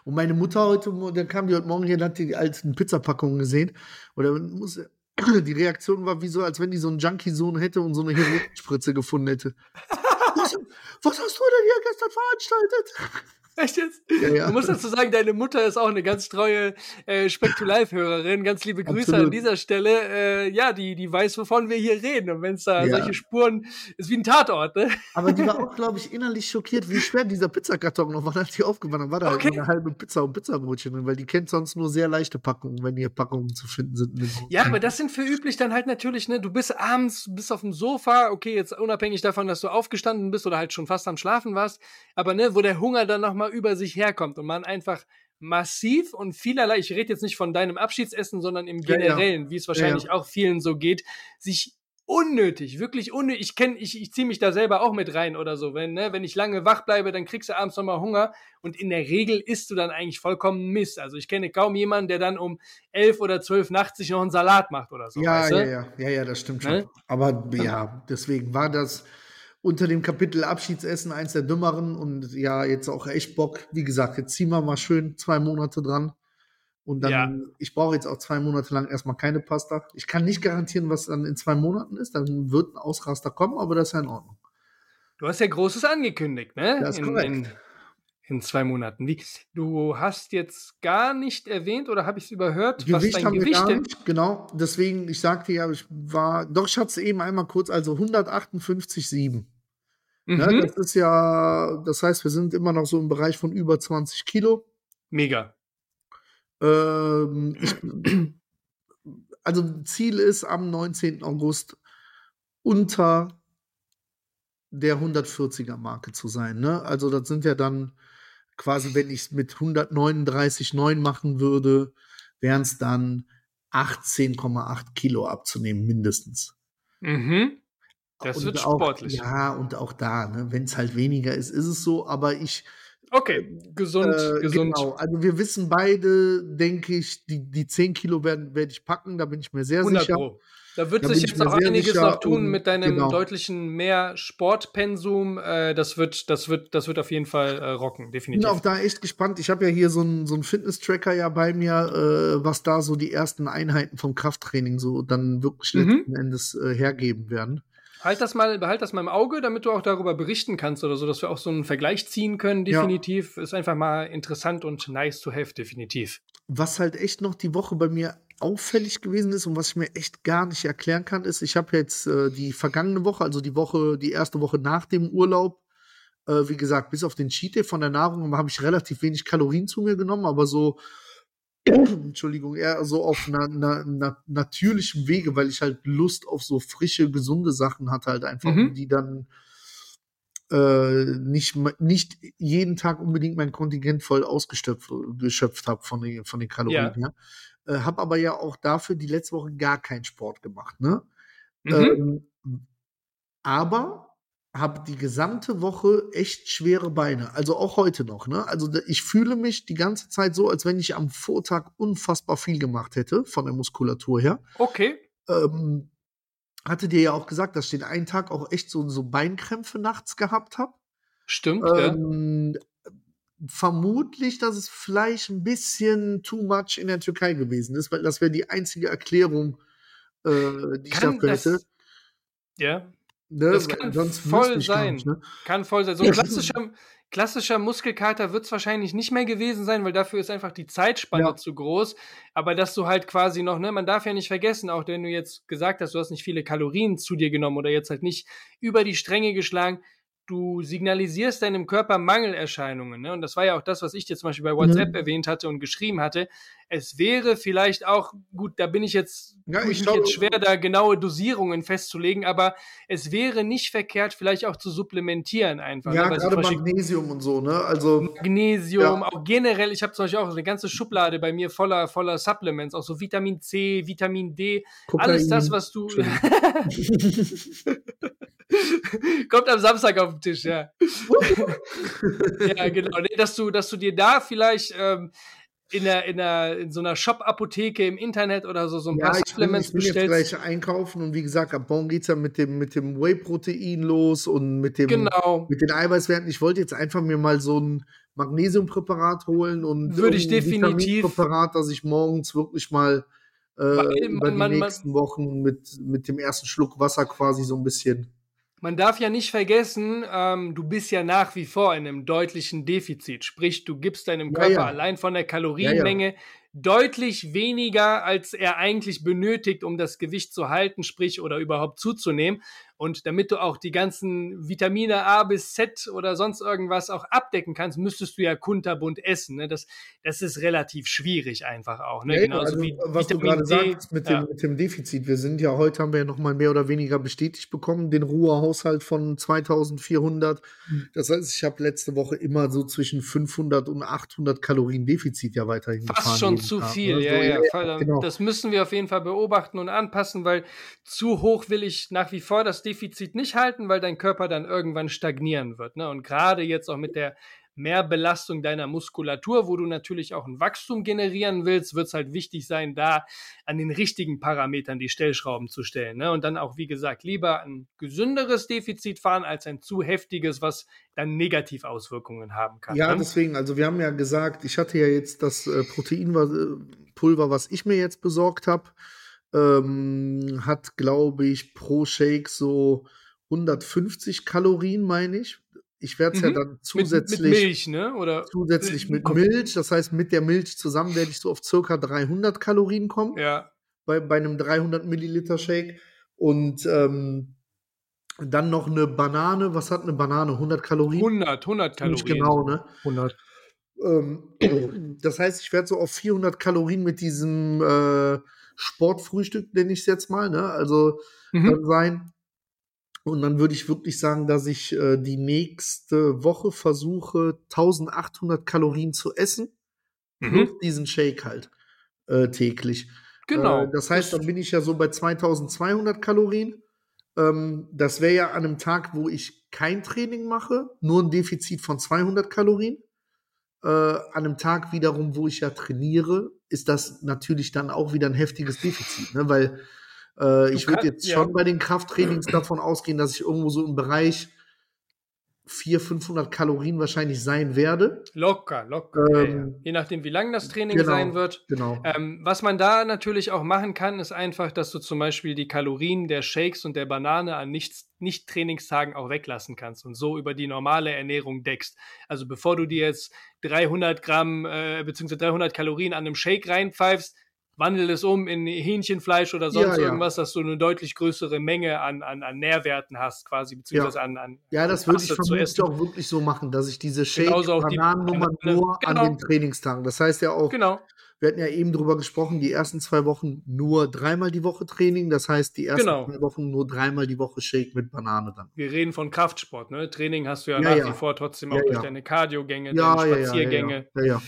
Und meine Mutter heute, dann kam die heute Morgen hier und hat die alten Pizzapackungen gesehen. Oder muss, die Reaktion war wie so, als wenn die so einen Junkie-Sohn hätte und so eine Heroinspritze gefunden hätte. was, was hast du denn hier gestern veranstaltet? Echt jetzt? Ja, ja. Du musst dazu sagen, deine Mutter ist auch eine ganz treue äh, Speck to Live-Hörerin. Ganz liebe Grüße Absolut. an dieser Stelle. Äh, ja, die, die weiß, wovon wir hier reden. Und wenn es da Ja. solche Spuren ist wie ein Tatort, ne? Aber die war auch, glaube ich, innerlich schockiert, wie schwer dieser Pizzakarton noch war, als die aufgewandt. War da Okay. halt eine halbe Pizza und Pizzabrötchen drin, weil die kennt sonst nur sehr leichte Packungen, wenn hier Packungen zu finden sind. Ja, aber das sind für üblich dann halt natürlich, ne, du bist abends, bist auf dem Sofa, okay, jetzt unabhängig davon, dass du aufgestanden bist oder halt schon fast am Schlafen warst, aber ne, wo der Hunger dann nochmal über sich herkommt und man einfach massiv und vielerlei, ich rede jetzt nicht von deinem Abschiedsessen, sondern im Ja, ja. Generellen, wie es wahrscheinlich Ja, auch vielen so geht, sich unnötig, wirklich unnötig. Ich kenne, ich, ich ziehe mich da selber auch mit rein oder so. Wenn, ne, wenn ich lange wach bleibe, dann kriegst du abends nochmal Hunger und in der Regel isst du dann eigentlich vollkommen Mist. Also ich kenne kaum jemanden, der dann um elf oder zwölf nachts sich noch einen Salat macht oder so. Ja, ja, ja, ja, ja, das stimmt schon. Ne? Aber ja, deswegen war das unter dem Kapitel Abschiedsessen eins der dümmeren und ja, jetzt auch echt Bock. Wie gesagt, jetzt ziehen wir mal schön zwei Monate dran. Und dann, ja. ich brauche jetzt auch zwei Monate lang erstmal keine Pasta. Ich kann nicht garantieren, was dann in zwei Monaten ist. Dann wird ein Ausraster kommen, aber das ist ja in Ordnung. Du hast ja Großes angekündigt, ne? Das ist in, korrekt. In, in, zwei Monaten. Wie, du hast jetzt gar nicht erwähnt oder habe ich es überhört, Gewicht was dein haben Gewicht wir gar nicht, Genau, deswegen, ich sagte ja, ich war, doch, ich hatte es eben einmal kurz, also 158,7. Ne, mhm. Ne, das ist ja, das heißt, wir sind immer noch so im Bereich von über 20 Kilo. Mega. Ähm, ich, also Ziel ist am 19. August unter der 140er Marke zu sein. Ne? Also das sind ja dann quasi, wenn ich es mit 139,9 machen würde, wären es dann 18,8 Kilo abzunehmen, mindestens. Mhm. Das und wird auch, sportlich. Ja, und auch da, ne, wenn es halt weniger ist, ist es so, aber ich Okay, gesund, äh, gesund. Genau, also wir wissen beide, denke ich, die, die 10 Kilo werden werde ich packen, da bin ich mir sehr sicher. Pro. Da wird da sich jetzt auch einiges noch tun mit deinem genau. deutlichen mehr Sportpensum. Äh, das, wird, das, wird, das wird auf jeden Fall äh, rocken, definitiv. Ich bin auch da echt gespannt. Ich habe ja hier so einen so Fitness-Tracker ja bei mir, äh, was da so die ersten Einheiten vom Krafttraining so dann wirklich mhm. letzten Endes äh, hergeben werden. Halt das mal, behalt das mal im Auge, damit du auch darüber berichten kannst oder so, dass wir auch so einen Vergleich ziehen können, definitiv. Ja. Ist einfach mal interessant und nice to have, definitiv. Was halt echt noch die Woche bei mir auffällig gewesen ist und was ich mir echt gar nicht erklären kann, ist, ich habe jetzt äh, die vergangene Woche, also die Woche, die erste Woche nach dem Urlaub, äh, wie gesagt, bis auf den Cheat Day von der Nahrung habe ich relativ wenig Kalorien zu mir genommen, aber so Entschuldigung, eher so auf einer, einer, einer natürlichen Wege, weil ich halt Lust auf so frische, gesunde Sachen hatte, halt einfach, mhm. die dann äh, nicht, nicht jeden Tag unbedingt mein Kontingent voll ausgeschöpft habe von den, von den Kalorien ja. her. Äh, hab aber ja auch dafür die letzte Woche gar keinen Sport gemacht, ne? Mhm. Ähm, aber habe die gesamte Woche echt schwere Beine. Also auch heute noch. Ne? Also ich fühle mich die ganze Zeit so, als wenn ich am Vortag unfassbar viel gemacht hätte, von der Muskulatur her. Okay. Ähm, hatte dir ja auch gesagt, dass ich den einen Tag auch echt so, so Beinkrämpfe nachts gehabt habe. Stimmt, ähm, ja. Vermutlich, dass es vielleicht ein bisschen too much in der Türkei gewesen ist, weil das wäre die einzige Erklärung, äh, die Kann ich dafür hätte. Ja. Ne? Das kann voll sein. Nicht, ne? Kann voll sein. So ein klassischer, klassischer Muskelkater wird es wahrscheinlich nicht mehr gewesen sein, weil dafür ist einfach die Zeitspanne ja. zu groß. Aber dass du halt quasi noch, ne, man darf ja nicht vergessen, auch wenn du jetzt gesagt hast, du hast nicht viele Kalorien zu dir genommen oder jetzt halt nicht über die Stränge geschlagen, du signalisierst deinem Körper Mangelerscheinungen. Ne? Und das war ja auch das, was ich dir zum Beispiel bei WhatsApp mhm. erwähnt hatte und geschrieben hatte. Es wäre vielleicht auch, gut, da bin ich jetzt, ja, ich mich jetzt schwer, da genaue Dosierungen festzulegen, aber es wäre nicht verkehrt, vielleicht auch zu supplementieren einfach. Ja, ne? gerade Magnesium und so, ne? Also Magnesium, ja. auch generell, ich habe zum Beispiel auch eine ganze Schublade bei mir voller, voller Supplements, auch so Vitamin C, Vitamin D, Kokain. alles das, was du. Kommt am Samstag auf den Tisch, ja. ja, genau. Nee, dass du, dass du dir da vielleicht ähm, in, der, in, der, in so einer Shop-Apotheke im Internet oder so, so ein ja, paar Supplements ich will, ich will bestellst. jetzt gleich einkaufen und wie gesagt, ab morgen geht es ja mit dem, mit dem Whey-Protein los und mit dem genau. mit den Eiweißwerten. Ich wollte jetzt einfach mir mal so ein Magnesiumpräparat holen und würde ich definitiv Präparat, dass ich morgens wirklich mal äh, Weil, über man, die nächsten man, Wochen mit, mit dem ersten Schluck Wasser quasi so ein bisschen man darf ja nicht vergessen, ähm, du bist ja nach wie vor in einem deutlichen Defizit. Sprich, du gibst deinem Körper ja, ja. allein von der Kalorienmenge ja, deutlich weniger, als er eigentlich benötigt, um das Gewicht zu halten, sprich oder überhaupt zuzunehmen. Und damit du auch die ganzen Vitamine A bis Z oder sonst irgendwas auch abdecken kannst, müsstest du ja kunterbunt essen. Ne? Das, das ist relativ schwierig einfach auch. Ne? Ja, Genauso also, wie was Vitamin du gerade sagst mit, ja. dem, mit dem Defizit. Wir sind ja heute, haben wir ja nochmal mehr oder weniger bestätigt bekommen, den Ruhehaushalt von 2400. Mhm. Das heißt, ich habe letzte Woche immer so zwischen 500 und 800 Kalorien Defizit ja weiterhin Fast gefahren. schon zu Tag, viel, ne? ja, so, ja. ja genau. Das müssen wir auf jeden Fall beobachten und anpassen, weil zu hoch will ich nach wie vor das Defizit nicht halten, weil dein Körper dann irgendwann stagnieren wird. Ne? Und gerade jetzt auch mit der Mehrbelastung deiner Muskulatur, wo du natürlich auch ein Wachstum generieren willst, wird es halt wichtig sein, da an den richtigen Parametern die Stellschrauben zu stellen. Ne? Und dann auch, wie gesagt, lieber ein gesünderes Defizit fahren als ein zu heftiges, was dann Negativauswirkungen haben kann. Ja, ne? deswegen, also wir haben ja gesagt, ich hatte ja jetzt das äh, Proteinpulver, was ich mir jetzt besorgt habe, ähm, hat, glaube ich, pro Shake so 150 Kalorien, meine ich. Ich werde es mhm. ja dann zusätzlich. Mit, mit, Milch, ne? Oder zusätzlich mit Milch. Das heißt, mit der Milch zusammen werde ich so auf circa 300 Kalorien kommen. Ja. Bei, bei einem 300 Milliliter Shake. Und ähm, dann noch eine Banane. Was hat eine Banane? 100 Kalorien? 100, 100 Kalorien. Nicht genau, ne? 100. Ähm, das heißt, ich werde so auf 400 Kalorien mit diesem äh, Sportfrühstück, nenne ich es jetzt mal, ne? Also mhm. sein. Und dann würde ich wirklich sagen, dass ich äh, die nächste Woche versuche, 1800 Kalorien zu essen. Mhm. Diesen Shake halt äh, täglich. Genau. Äh, das heißt, dann bin ich ja so bei 2200 Kalorien. Ähm, das wäre ja an einem Tag, wo ich kein Training mache, nur ein Defizit von 200 Kalorien. Äh, an einem Tag wiederum, wo ich ja trainiere, ist das natürlich dann auch wieder ein heftiges Defizit, ne? weil äh, ich würde jetzt schon bei den Krafttrainings davon ausgehen, dass ich irgendwo so im Bereich 400, 500 Kalorien wahrscheinlich sein werde. Locker, locker. Ähm, ja. Je nachdem, wie lang das Training genau, sein wird. Genau. Ähm, was man da natürlich auch machen kann, ist einfach, dass du zum Beispiel die Kalorien der Shakes und der Banane an Nicht-Trainingstagen auch weglassen kannst und so über die normale Ernährung deckst. Also bevor du dir jetzt 300 Gramm äh, bzw. 300 Kalorien an einem Shake reinpfeifst, wandel es um in Hähnchenfleisch oder sonst ja, irgendwas, ja. dass du eine deutlich größere Menge an, an, an Nährwerten hast, quasi, beziehungsweise ja. an, an. Ja, das würde ich vermutlich auch wirklich so machen, dass ich diese Shake-Bananennummer nur genau. an den Trainingstagen. Das heißt ja auch, genau. wir hatten ja eben drüber gesprochen, die ersten zwei Wochen nur dreimal die Woche Training, das heißt die ersten genau. zwei Wochen nur dreimal die Woche Shake mit Banane dann. Wir reden von Kraftsport, ne? Training hast du ja, nach wie vor trotzdem auch durch deine Cardio-Gänge, deine Spaziergänge. ja, ja.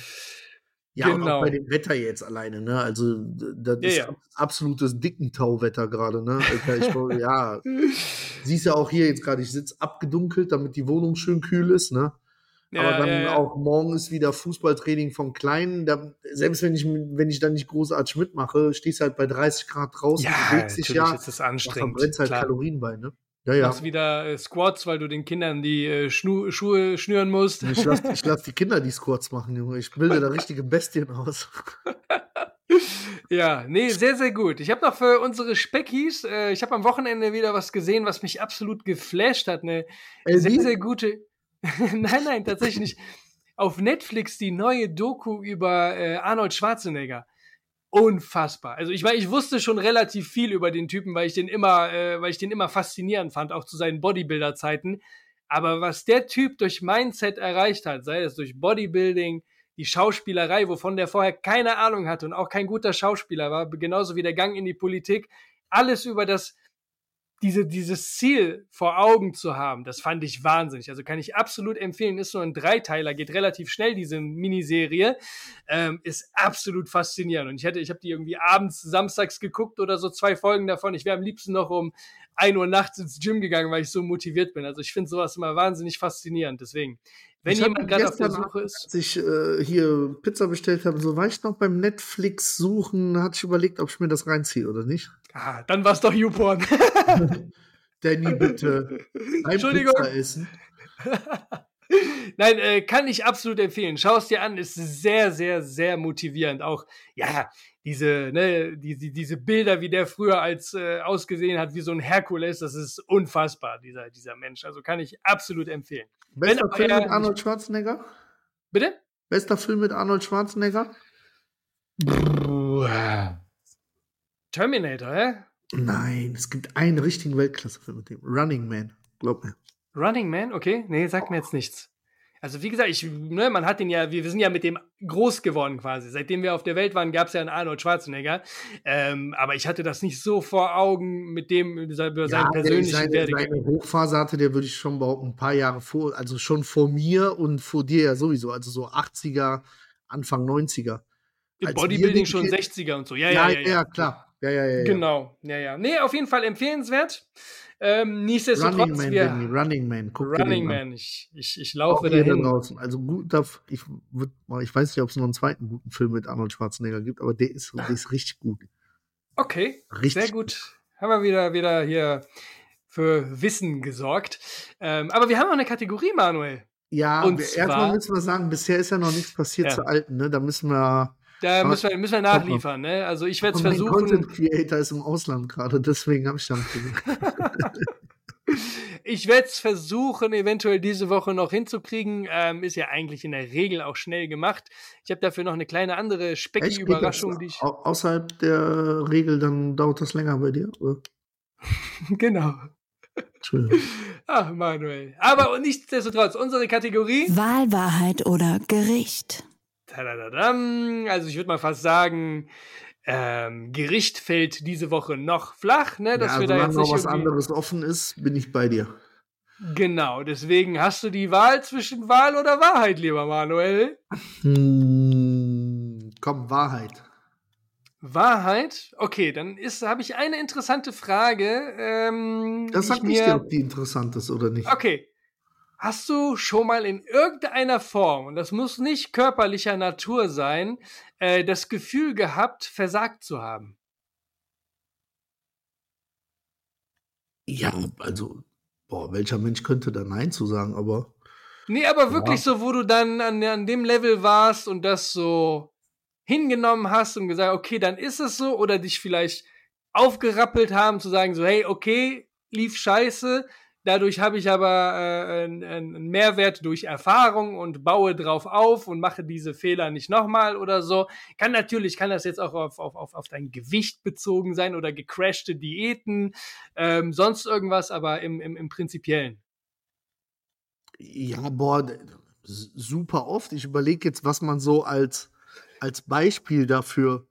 Ja, genau. und auch bei genau. dem Wetter jetzt alleine, ne? Also, das ja, ist ja. absolutes Dickentauwetter gerade, ne? Ich, ja, siehst ja auch hier jetzt gerade, ich sitze abgedunkelt, damit die Wohnung schön kühl ist, ne? Ja, Aber dann auch morgen ist wieder Fußballtraining vom Kleinen. Da, selbst wenn ich, wenn ich dann nicht großartig mitmache, stehst halt bei 30 Grad draußen, ja, bewegst dich ja. Ist das anstrengend. verbrennst halt klar. Kalorien bei, ne? Ja, ja. Machst wieder äh, Squats, weil du den Kindern die äh, Schnu Schuhe schnüren musst. Ich lasse lass die Kinder die Squats machen, Junge. Ich bilde da richtige Bestien aus. ja, nee, sehr, sehr gut. Ich habe noch für unsere Speckies, äh, ich habe am Wochenende wieder was gesehen, was mich absolut geflasht hat. Eine Ey, sehr, sehr gute. nein, nein, tatsächlich nicht. Auf Netflix die neue Doku über äh, Arnold Schwarzenegger unfassbar. Also ich meine, ich wusste schon relativ viel über den Typen, weil ich den immer, äh, weil ich den immer faszinierend fand, auch zu seinen Bodybuilder-Zeiten. Aber was der Typ durch Mindset erreicht hat, sei es durch Bodybuilding, die Schauspielerei, wovon der vorher keine Ahnung hatte und auch kein guter Schauspieler war, genauso wie der Gang in die Politik, alles über das diese, dieses Ziel vor Augen zu haben, das fand ich wahnsinnig. Also kann ich absolut empfehlen. Ist nur ein Dreiteiler, geht relativ schnell, diese Miniserie. Ähm, ist absolut faszinierend. Und ich hätte, ich habe die irgendwie abends, samstags geguckt oder so zwei Folgen davon. Ich wäre am liebsten noch um ein Uhr nachts ins Gym gegangen, weil ich so motiviert bin. Also ich finde sowas immer wahnsinnig faszinierend. Deswegen, wenn ich jemand gerade auf der Suche ist. Als ich äh, hier Pizza bestellt habe, so war ich noch beim Netflix suchen, hatte ich überlegt, ob ich mir das reinziehe oder nicht. Ah, dann war es doch YouPorn. Danny, bitte. Entschuldigung. Pizza essen. Nein, äh, kann ich absolut empfehlen. Schau es dir an, ist sehr, sehr, sehr motivierend. Auch, ja, diese, ne, diese, diese Bilder, wie der früher als äh, ausgesehen hat, wie so ein Herkules, das ist unfassbar, dieser, dieser Mensch. Also kann ich absolut empfehlen. Bester Film mit Arnold Schwarzenegger? Bitte? Bester Film mit Arnold Schwarzenegger? Terminator, hä? Nein, es gibt einen richtigen Weltklasse-Film mit dem. Running Man, glaub mir. Running Man, okay? Nee, sagt mir jetzt nichts. Also wie gesagt, ich, ne, man hat den ja, wir, sind ja mit dem groß geworden quasi. Seitdem wir auf der Welt waren, gab es ja einen Arnold Schwarzenegger. Ähm, aber ich hatte das nicht so vor Augen mit dem über seinen ja, persönlichen seine, Werdegang. Seine Hochphase hatte der, würde ich schon behaupten, ein paar Jahre vor, also schon vor mir und vor dir ja sowieso, also so 80er, Anfang 90er. Im Bodybuilding schon 60er und so. Ja, ja, ja. Ja, ja klar. Ja, ja, ja. Genau. Ja, ja. Nee, auf jeden Fall empfehlenswert. Ähm, nichtsdestotrotz, Running Man, wir, Benny, Running Man, guck Running Man, ich, ich, ich laufe dahin. Draußen. Also gut, ich, ich weiß nicht, ob es noch einen zweiten guten Film mit Arnold Schwarzenegger gibt, aber der ist, der ist richtig gut. Okay, richtig sehr gut. Haben wir wieder, wieder hier für Wissen gesorgt. Ähm, aber wir haben auch eine Kategorie, Manuel. Ja, erstmal müssen wir sagen, bisher ist ja noch nichts passiert ja. zu Alten, ne? Da müssen wir da müssen wir, müssen wir nachliefern, ne? Also ich werde es versuchen. Content Creator ist im Ausland gerade, deswegen habe ich dann. ich werde es versuchen, eventuell diese Woche noch hinzukriegen. Ähm, ist ja eigentlich in der Regel auch schnell gemacht. Ich habe dafür noch eine kleine andere Specki-Überraschung, die ich. Au außerhalb der Regel, dann dauert das länger bei dir, oder? genau. Entschuldigung. Ach, Manuel. Aber nichtsdestotrotz, unsere Kategorie. Wahl, Wahrheit oder Gericht. Also ich würde mal fast sagen, ähm, Gericht fällt diese Woche noch flach, ne? Dass ja, wir da jetzt noch was anderes offen ist, bin ich bei dir. Genau, deswegen hast du die Wahl zwischen Wahl oder Wahrheit, lieber Manuel. Hm, komm, Wahrheit. Wahrheit? Okay, dann habe ich eine interessante Frage. Ähm, das sagt nicht ob die interessant ist oder nicht. Okay, Hast du schon mal in irgendeiner Form, und das muss nicht körperlicher Natur sein, äh, das Gefühl gehabt, versagt zu haben? Ja, also, boah, welcher Mensch könnte da Nein zu sagen, aber. Nee, aber wirklich so, wo du dann an, an dem Level warst und das so hingenommen hast und gesagt, okay, dann ist es so, oder dich vielleicht aufgerappelt haben, zu sagen, so, hey, okay, lief scheiße, Dadurch habe ich aber äh, einen Mehrwert durch Erfahrung und baue drauf auf und mache diese Fehler nicht nochmal oder so. Kann natürlich, kann das jetzt auch auf, auf, auf, auf dein Gewicht bezogen sein oder gecrashte Diäten, ähm, sonst irgendwas, aber im, im, im Prinzipiellen. Ja, boah, super oft. Ich überlege jetzt, was man so als, als Beispiel dafür,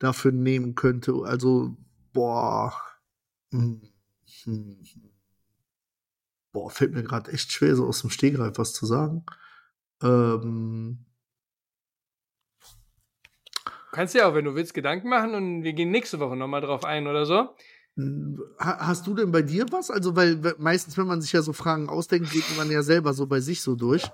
dafür nehmen könnte. Also, boah. Hm, hm, hm boah, fällt mir gerade echt schwer, so aus dem Stegreif was zu sagen. Ähm, kannst ja auch, wenn du willst, Gedanken machen und wir gehen nächste Woche nochmal drauf ein oder so. Hast du denn bei dir was? Also, weil meistens, wenn man sich ja so Fragen ausdenkt, geht man ja selber so bei sich so durch.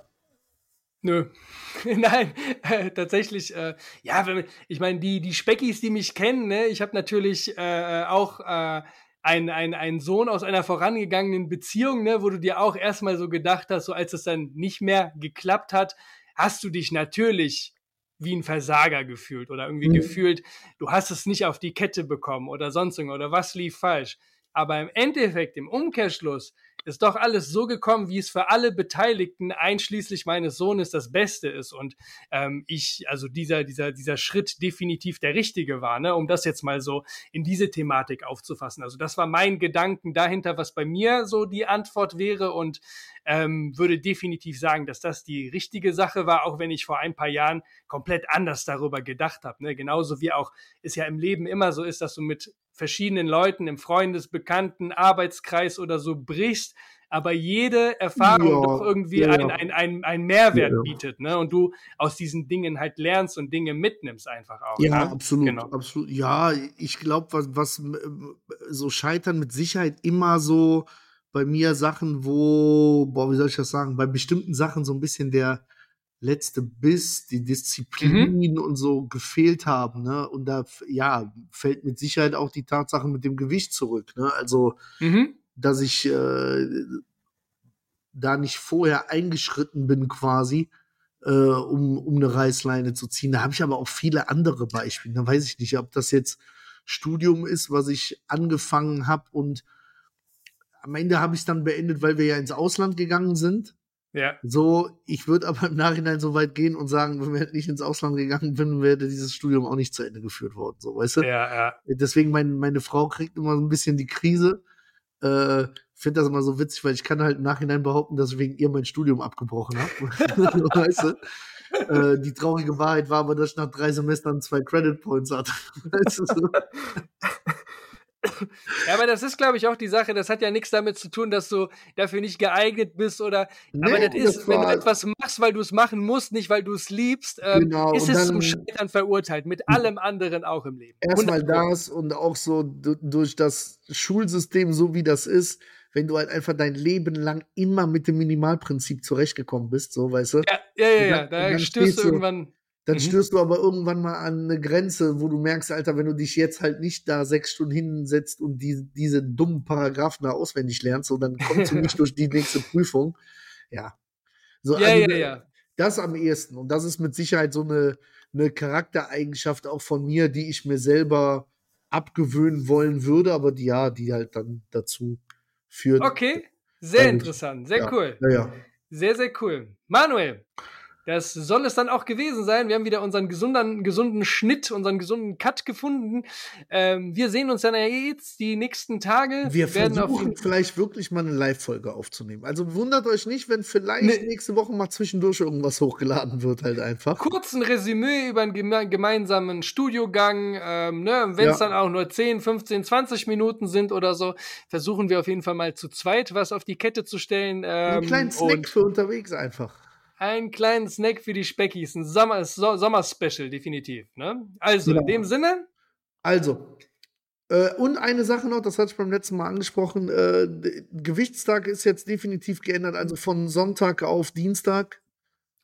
Nö. Nein, äh, tatsächlich, äh, ja, ich meine, die, die Speckis, die mich kennen, ne, ich habe natürlich äh, auch äh, ein, ein, ein Sohn aus einer vorangegangenen Beziehung, ne, wo du dir auch erstmal so gedacht hast, so als es dann nicht mehr geklappt hat, hast du dich natürlich wie ein Versager gefühlt oder irgendwie mhm. gefühlt, du hast es nicht auf die Kette bekommen oder sonst irgendwas oder was lief falsch. Aber im Endeffekt, im Umkehrschluss, ist doch alles so gekommen, wie es für alle Beteiligten, einschließlich meines Sohnes, das Beste ist. Und ähm, ich, also dieser, dieser, dieser Schritt definitiv der richtige war, ne, um das jetzt mal so in diese Thematik aufzufassen. Also das war mein Gedanken dahinter, was bei mir so die Antwort wäre und ähm, würde definitiv sagen, dass das die richtige Sache war, auch wenn ich vor ein paar Jahren komplett anders darüber gedacht habe. Ne? Genauso wie auch es ja im Leben immer so ist, dass du mit verschiedenen Leuten im Freundes-, Bekannten-, Arbeitskreis oder so brichst, aber jede Erfahrung ja, doch irgendwie ja. einen ein, ein, ein Mehrwert ja. bietet, ne? Und du aus diesen Dingen halt lernst und Dinge mitnimmst einfach auch. Ja, ne? absolut, genau. absolut. Ja, ich glaube, was, was so scheitern mit Sicherheit immer so bei mir Sachen, wo, boah, wie soll ich das sagen, bei bestimmten Sachen so ein bisschen der letzte Biss, die Disziplin mhm. und so gefehlt haben, ne? Und da, ja, fällt mit Sicherheit auch die Tatsache mit dem Gewicht zurück, ne? Also, mhm. Dass ich äh, da nicht vorher eingeschritten bin quasi, äh, um, um eine Reißleine zu ziehen. Da habe ich aber auch viele andere Beispiele. Da weiß ich nicht, ob das jetzt Studium ist, was ich angefangen habe und am Ende habe ich es dann beendet, weil wir ja ins Ausland gegangen sind. Ja. So, ich würde aber im Nachhinein so weit gehen und sagen, wenn wir nicht ins Ausland gegangen wären, wäre dieses Studium auch nicht zu Ende geführt worden, so, weißt du? Ja, ja. Deswegen, mein, meine Frau kriegt immer so ein bisschen die Krise. Äh, finde das immer so witzig, weil ich kann halt im Nachhinein behaupten, dass ich wegen ihr mein Studium abgebrochen habe. weißt du? Äh, die traurige Wahrheit war aber, dass ich nach drei Semestern zwei Credit Points hatte. weißt du. Ja, aber das ist, glaube ich, auch die Sache. Das hat ja nichts damit zu tun, dass du dafür nicht geeignet bist oder. Nee, aber das ist, wenn du etwas machst, weil du es machen musst, nicht weil du es liebst, ähm, genau, ist es zum Scheitern verurteilt. Mit allem anderen auch im Leben. Erstmal das und auch so durch das Schulsystem, so wie das ist, wenn du halt einfach dein Leben lang immer mit dem Minimalprinzip zurechtgekommen bist, so weißt du. Ja, ja, ja, ja. da stößt du irgendwann. Dann mhm. stößt du aber irgendwann mal an eine Grenze, wo du merkst, Alter, wenn du dich jetzt halt nicht da sechs Stunden hinsetzt und die, diese dummen Paragraphen da auswendig lernst, so dann kommst du nicht durch die nächste Prüfung. Ja. So, ja, also, ja, ja. Das am ehesten. Und das ist mit Sicherheit so eine, eine Charaktereigenschaft auch von mir, die ich mir selber abgewöhnen wollen würde, aber die ja, die halt dann dazu führt. Okay, sehr interessant, sehr ja, cool. Ja, ja. Sehr, sehr cool. Manuel, das soll es dann auch gewesen sein. Wir haben wieder unseren gesunden, gesunden Schnitt, unseren gesunden Cut gefunden. Ähm, wir sehen uns dann ja jetzt die nächsten Tage. Wir werden versuchen vielleicht wirklich mal eine Live-Folge aufzunehmen. Also wundert euch nicht, wenn vielleicht nee. nächste Woche mal zwischendurch irgendwas hochgeladen wird, halt einfach. Kurzen Resümee über einen geme gemeinsamen Studiogang. Ähm, ne? Wenn es ja. dann auch nur 10, 15, 20 Minuten sind oder so, versuchen wir auf jeden Fall mal zu zweit was auf die Kette zu stellen. Ähm, Einen kleinen Snack für unterwegs einfach einen kleinen Snack für die Speckis, ein Sommer, so, Sommer-Special, definitiv. Ne? Also, genau. in dem Sinne. Also, äh, und eine Sache noch, das hatte ich beim letzten Mal angesprochen, äh, Gewichtstag ist jetzt definitiv geändert, also von Sonntag auf Dienstag.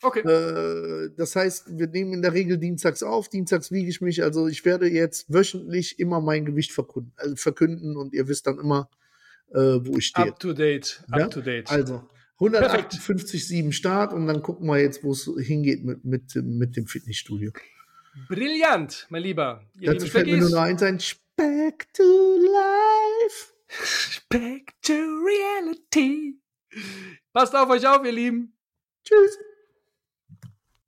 Okay. Äh, das heißt, wir nehmen in der Regel dienstags auf, dienstags wiege ich mich, also ich werde jetzt wöchentlich immer mein Gewicht verkünden, also verkünden und ihr wisst dann immer, äh, wo ich stehe. Up to date, up ja? to date. Also, 158,7 Start und dann gucken wir jetzt, wo es hingeht mit, mit, mit dem Fitnessstudio. Brillant, mein Lieber. Ihr Dazu fällt mir nur noch eins ein. Back to life. Back to reality. Passt auf euch auf, ihr Lieben. Tschüss.